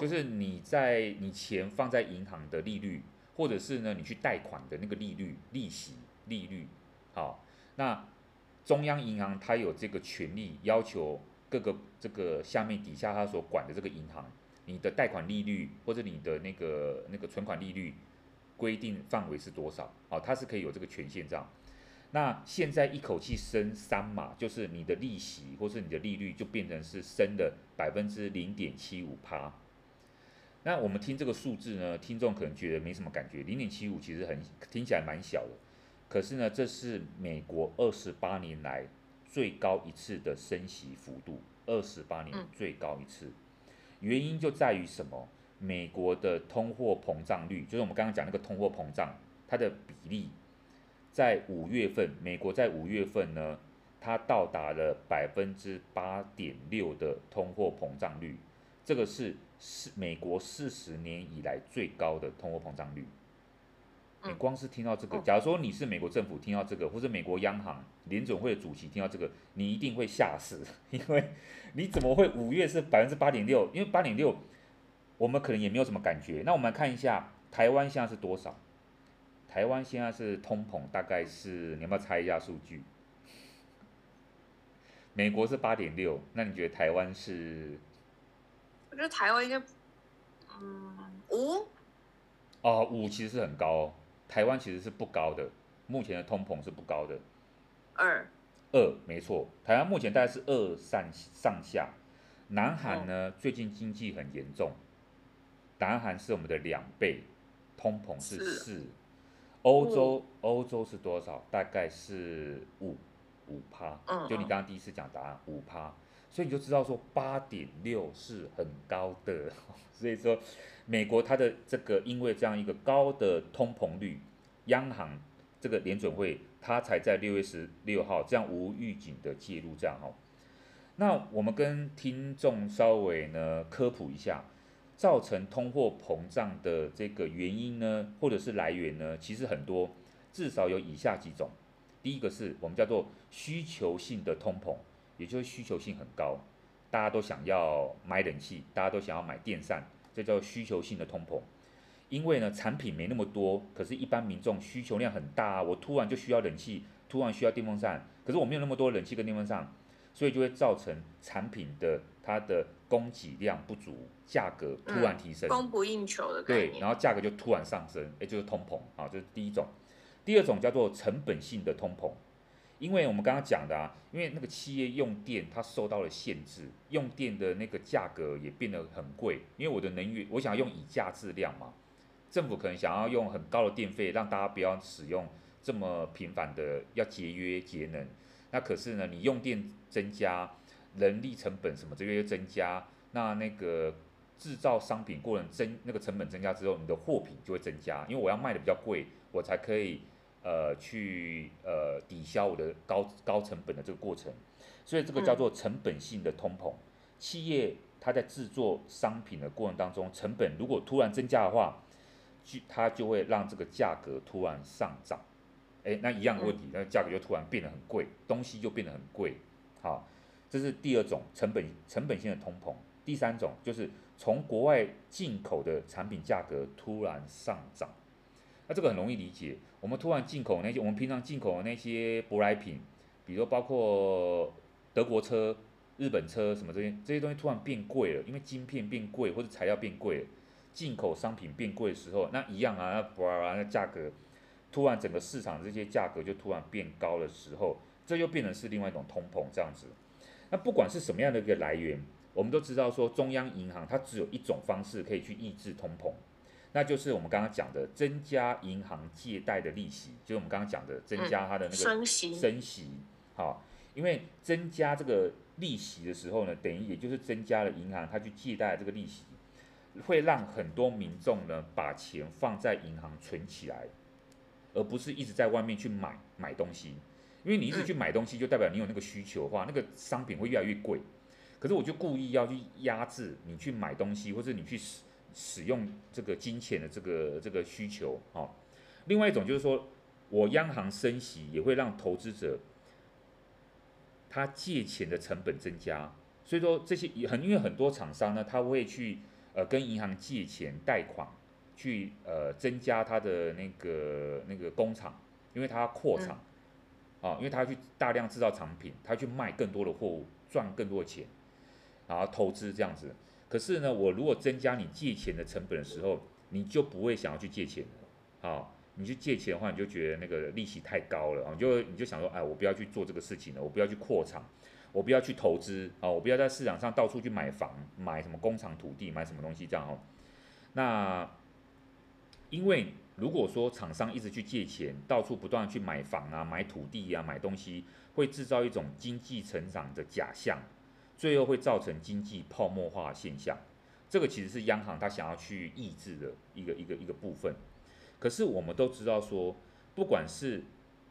就是你在你钱放在银行的利率，或者是呢你去贷款的那个利率，利息利率，好，那中央银行它有这个权利要求各个这个下面底下它所管的这个银行，你的贷款利率或者你的那个那个存款利率规定范围是多少？好，它是可以有这个权限这样。那现在一口气升三码，就是你的利息或是你的利率就变成是升了百分之零点七五趴。那我们听这个数字呢，听众可能觉得没什么感觉，零点七五其实很听起来蛮小的。可是呢，这是美国二十八年来最高一次的升息幅度，二十八年最高一次。原因就在于什么？美国的通货膨胀率，就是我们刚刚讲那个通货膨胀，它的比例。在五月份，美国在五月份呢，它到达了百分之八点六的通货膨胀率，这个是是美国四十年以来最高的通货膨胀率。你光是听到这个，假如说你是美国政府听到这个，或者美国央行联准会的主席听到这个，你一定会吓死，因为你怎么会五月是百分之八点六？因为八点六，我们可能也没有什么感觉。那我们来看一下台湾现在是多少？台湾现在是通膨，大概是你要不要猜一下数据？美国是八点六，那你觉得台湾是？我觉得台湾应该，嗯，五。哦，五其实是很高哦，台湾其实是不高的，目前的通膨是不高的。二。二，没错，台湾目前大概是二上上下。南韩呢，最近经济很严重，南韩是我们的两倍，通膨是四。欧洲，欧洲是多少？大概是五五趴。就你刚刚第一次讲答案五趴，所以你就知道说八点六是很高的。所以说，美国它的这个因为这样一个高的通膨率，央行这个联准会它才在六月十六号这样无预警的介入这样哈。那我们跟听众稍微呢科普一下。造成通货膨胀的这个原因呢，或者是来源呢，其实很多，至少有以下几种。第一个是我们叫做需求性的通膨，也就是需求性很高，大家都想要买冷气，大家都想要买电扇，这叫需求性的通膨。因为呢，产品没那么多，可是一般民众需求量很大，我突然就需要冷气，突然需要电风扇，可是我没有那么多冷气跟电风扇，所以就会造成产品的它的供给量不足。价格突然提升，嗯，供不应求的对，然后价格就突然上升，也就是通膨啊，这是第一种。第二种叫做成本性的通膨，因为我们刚刚讲的啊，因为那个企业用电它受到了限制，用电的那个价格也变得很贵，因为我的能源我想要用以价质量嘛，政府可能想要用很高的电费让大家不要使用这么频繁的，要节约节能。那可是呢，你用电增加，人力成本什么这些增加，那那个。制造商品过程增那个成本增加之后，你的货品就会增加，因为我要卖的比较贵，我才可以呃去呃抵消我的高高成本的这个过程，所以这个叫做成本性的通膨。企业它在制作商品的过程当中，成本如果突然增加的话，就它就会让这个价格突然上涨。诶，那一样的问题，那价格就突然变得很贵，东西就变得很贵。好，这是第二种成本成本性的通膨。第三种就是。从国外进口的产品价格突然上涨，那这个很容易理解。我们突然进口那些我们平常进口的那些舶来品，比如包括德国车、日本车什么这些这些东西突然变贵了，因为晶片变贵或者材料变贵了，进口商品变贵的时候，那一样啊，那哇哇那价格突然整个市场这些价格就突然变高的时候，这就变成是另外一种通膨这样子。那不管是什么样的一个来源。我们都知道，说中央银行它只有一种方式可以去抑制通膨，那就是我们刚刚讲的增加银行借贷的利息，就是我们刚刚讲的增加它的那个升息。升息，好，因为增加这个利息的时候呢，等于也就是增加了银行它去借贷这个利息，会让很多民众呢把钱放在银行存起来，而不是一直在外面去买买东西，因为你一直去买东西，就代表你有那个需求的话，那个商品会越来越贵。可是我就故意要去压制你去买东西，或者你去使使用这个金钱的这个这个需求啊。另外一种就是说，我央行升息也会让投资者他借钱的成本增加，所以说这些很因为很多厂商呢，他会去呃跟银行借钱贷款，去呃增加他的那个那个工厂，因为他要扩厂，啊，因为他去大量制造产品，他去卖更多的货物，赚更多的钱，然后投资这样子。可是呢，我如果增加你借钱的成本的时候，你就不会想要去借钱了，啊。你去借钱的话，你就觉得那个利息太高了啊，你就你就想说，哎，我不要去做这个事情了，我不要去扩厂，我不要去投资啊，我不要在市场上到处去买房、买什么工厂土地、买什么东西这样哦。那因为如果说厂商一直去借钱，到处不断去买房啊、买土地啊、买东西，会制造一种经济成长的假象，最后会造成经济泡沫化现象。这个其实是央行它想要去抑制的一个一个一个部分。可是我们都知道说，不管是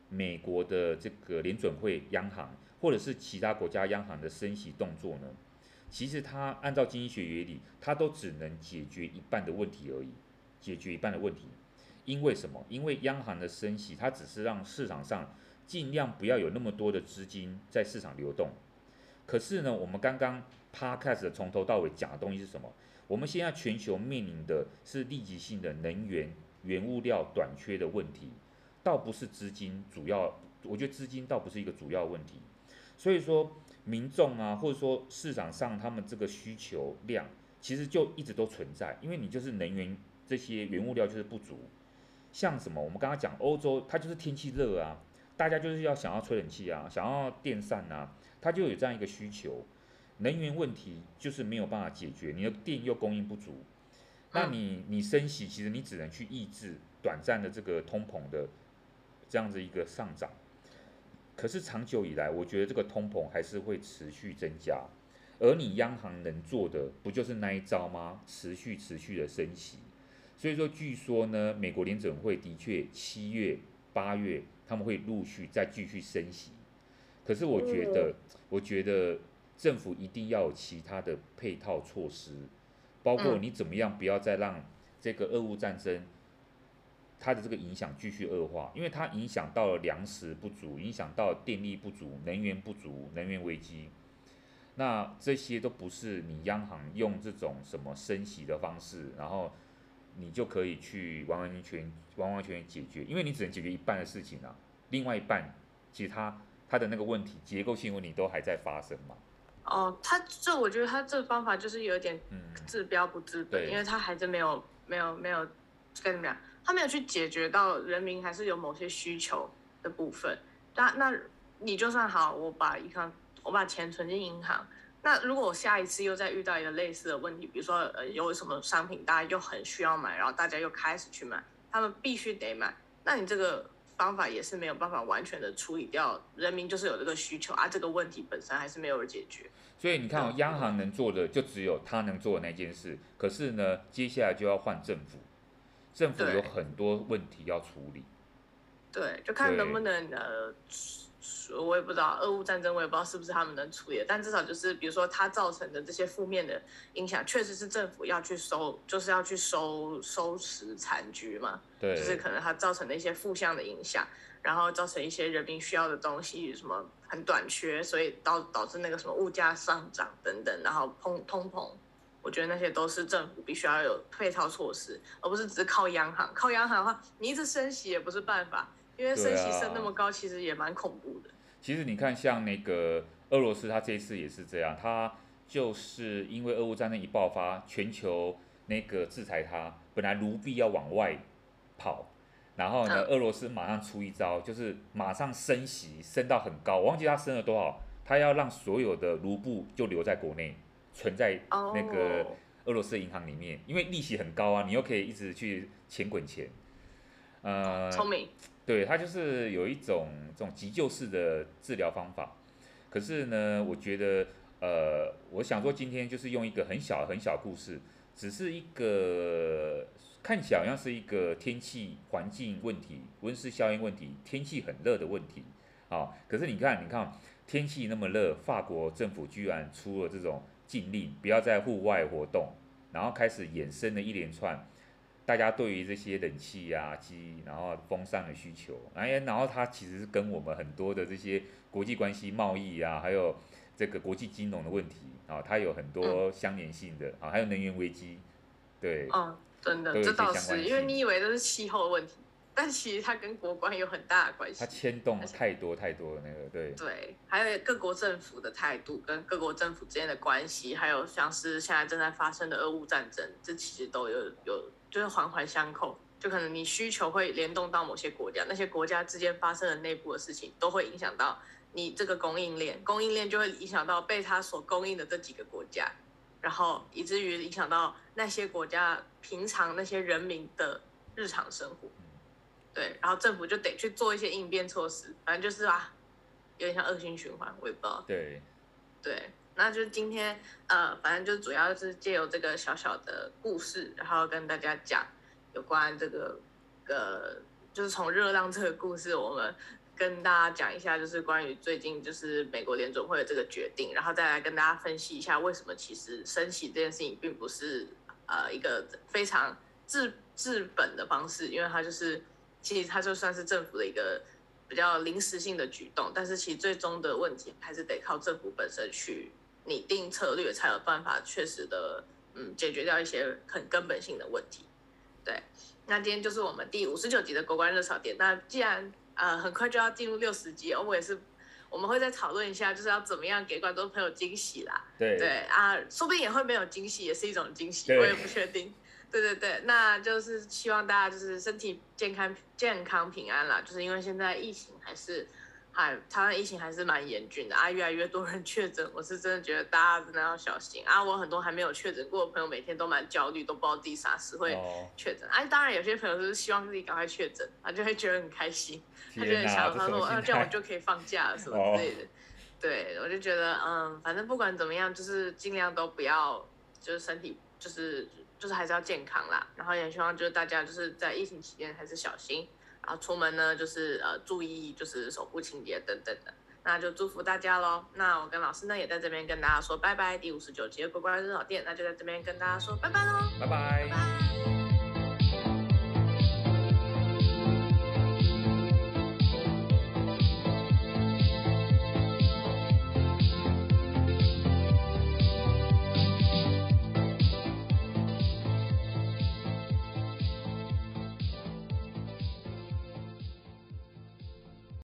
美国的这个联准会央行，或者是其他国家央行的升息动作呢，其实它按照经济学原理，它都只能解决一半的问题而已，解决一半的问题。因为什么？因为央行的升息，它只是让市场上尽量不要有那么多的资金在市场流动。可是呢，我们刚刚 Podcast 从头到尾讲的东西是什么？我们现在全球面临的是立即性的能源。原物料短缺的问题，倒不是资金主要，我觉得资金倒不是一个主要问题。所以说，民众啊，或者说市场上他们这个需求量，其实就一直都存在，因为你就是能源这些原物料就是不足。像什么，我们刚刚讲欧洲，它就是天气热啊，大家就是要想要吹冷气啊，想要电扇啊，它就有这样一个需求。能源问题就是没有办法解决，你的电又供应不足。那你你升息，其实你只能去抑制短暂的这个通膨的这样子一个上涨，可是长久以来，我觉得这个通膨还是会持续增加，而你央行能做的不就是那一招吗？持续持续的升息，所以说据说呢，美国联准会的确七月、八月他们会陆续再继续升息，可是我觉得，我觉得政府一定要有其他的配套措施。包括你怎么样，不要再让这个俄乌战争它的这个影响继续恶化，因为它影响到了粮食不足，影响到电力不足、能源不足、能源危机。那这些都不是你央行用这种什么升息的方式，然后你就可以去完完全全、完完全全解决，因为你只能解决一半的事情啊，另外一半其他它的那个问题、结构性问题都还在发生嘛。哦，他这我觉得他这方法就是有点治标不治本，嗯、因为他还是没有没有没有跟你们讲，他没有去解决到人民还是有某些需求的部分。那那你就算好，我把银行我把钱存进银行，那如果我下一次又再遇到一个类似的问题，比如说呃有什么商品大家又很需要买，然后大家又开始去买，他们必须得买，那你这个方法也是没有办法完全的处理掉人民就是有这个需求啊，这个问题本身还是没有解决。所以你看哦，央行能做的就只有他能做的那件事。可是呢，接下来就要换政府，政府有很多问题要处理。对，就看能不能呃，我也不知道俄乌战争，我也不知道是不是他们能处理的。但至少就是，比如说它造成的这些负面的影响，确实是政府要去收，就是要去收收拾残局嘛。对，就是可能它造成的一些负向的影响。然后造成一些人民需要的东西什么很短缺，所以导导致那个什么物价上涨等等，然后通通膨，我觉得那些都是政府必须要有配套措施，而不是只是靠央行。靠央行的话，你一直升息也不是办法，因为升息升那么高，其实也蛮恐怖的。其实你看，像那个俄罗斯，他这一次也是这样，他就是因为俄乌战争一爆发，全球那个制裁他，本来卢币要往外跑。然后呢，俄罗斯马上出一招，就是马上升息，升到很高，我忘记他升了多少，他要让所有的卢布就留在国内，存在那个俄罗斯银行里面，因为利息很高啊，你又可以一直去钱滚钱。呃，聪明。对，它就是有一种这种急救式的治疗方法。可是呢，我觉得，呃，我想说今天就是用一个很小很小的故事，只是一个。看起来好像是一个天气环境问题、温室效应问题、天气很热的问题，啊，可是你看，你看天气那么热，法国政府居然出了这种禁令，不要在户外活动，然后开始衍生了一连串大家对于这些冷气啊、机，然后风扇的需求，哎，然后它其实是跟我们很多的这些国际关系、贸易啊，还有这个国际金融的问题啊，它有很多相连性的啊，还有能源危机，对，嗯，真的，这倒是，因为你以为这是气候的问题。但其实它跟国关有很大的关系，它牵动太多太多的那个，对对，还有各国政府的态度跟各国政府之间的关系，还有像是现在正在发生的俄乌战争，这其实都有有就是环环相扣，就可能你需求会联动到某些国家，那些国家之间发生的内部的事情，都会影响到你这个供应链，供应链就会影响到被它所供应的这几个国家，然后以至于影响到那些国家平常那些人民的日常生活。对，然后政府就得去做一些应变措施，反正就是啊，有点像恶性循环，我也不知道。对，对，那就今天呃，反正就主要是借由这个小小的故事，然后跟大家讲有关这个呃，就是从热浪这个故事，我们跟大家讲一下，就是关于最近就是美国联准会的这个决定，然后再来跟大家分析一下为什么其实升息这件事情并不是呃一个非常治治本的方式，因为它就是。其实它就算是政府的一个比较临时性的举动，但是其实最终的问题还是得靠政府本身去拟定策略，才有办法确实的嗯解决掉一些很根本性的问题。对，那今天就是我们第五十九集的国关热炒点。那既然呃很快就要进入六十集，我也是我们会再讨论一下，就是要怎么样给观众朋友惊喜啦。对对啊，说不定也会没有惊喜，也是一种惊喜，我也不确定。对对对，那就是希望大家就是身体健康、健康平安啦。就是因为现在疫情还是还台湾疫情还是蛮严峻的啊，越来越多人 确诊，我是真的觉得大家真的要小心啊。我很多还没有确诊过的朋友，每天都蛮焦虑，都不知道自己啥时会确诊。哎、哦啊，当然有些朋友就是希望自己赶快确诊，他就会觉得很开心，他就很想他说啊，这样我就可以放假了什么之类的。哦、对，我就觉得嗯，反正不管怎么样，就是尽量都不要，就是身体就是。就是还是要健康啦，然后也希望就是大家就是在疫情期间还是小心，然后出门呢就是呃注意就是手部清洁等等的，那就祝福大家喽。那我跟老师呢也在这边跟大家说拜拜，第五十九集的国关热炒店，那就在这边跟大家说拜拜喽，拜拜。拜拜。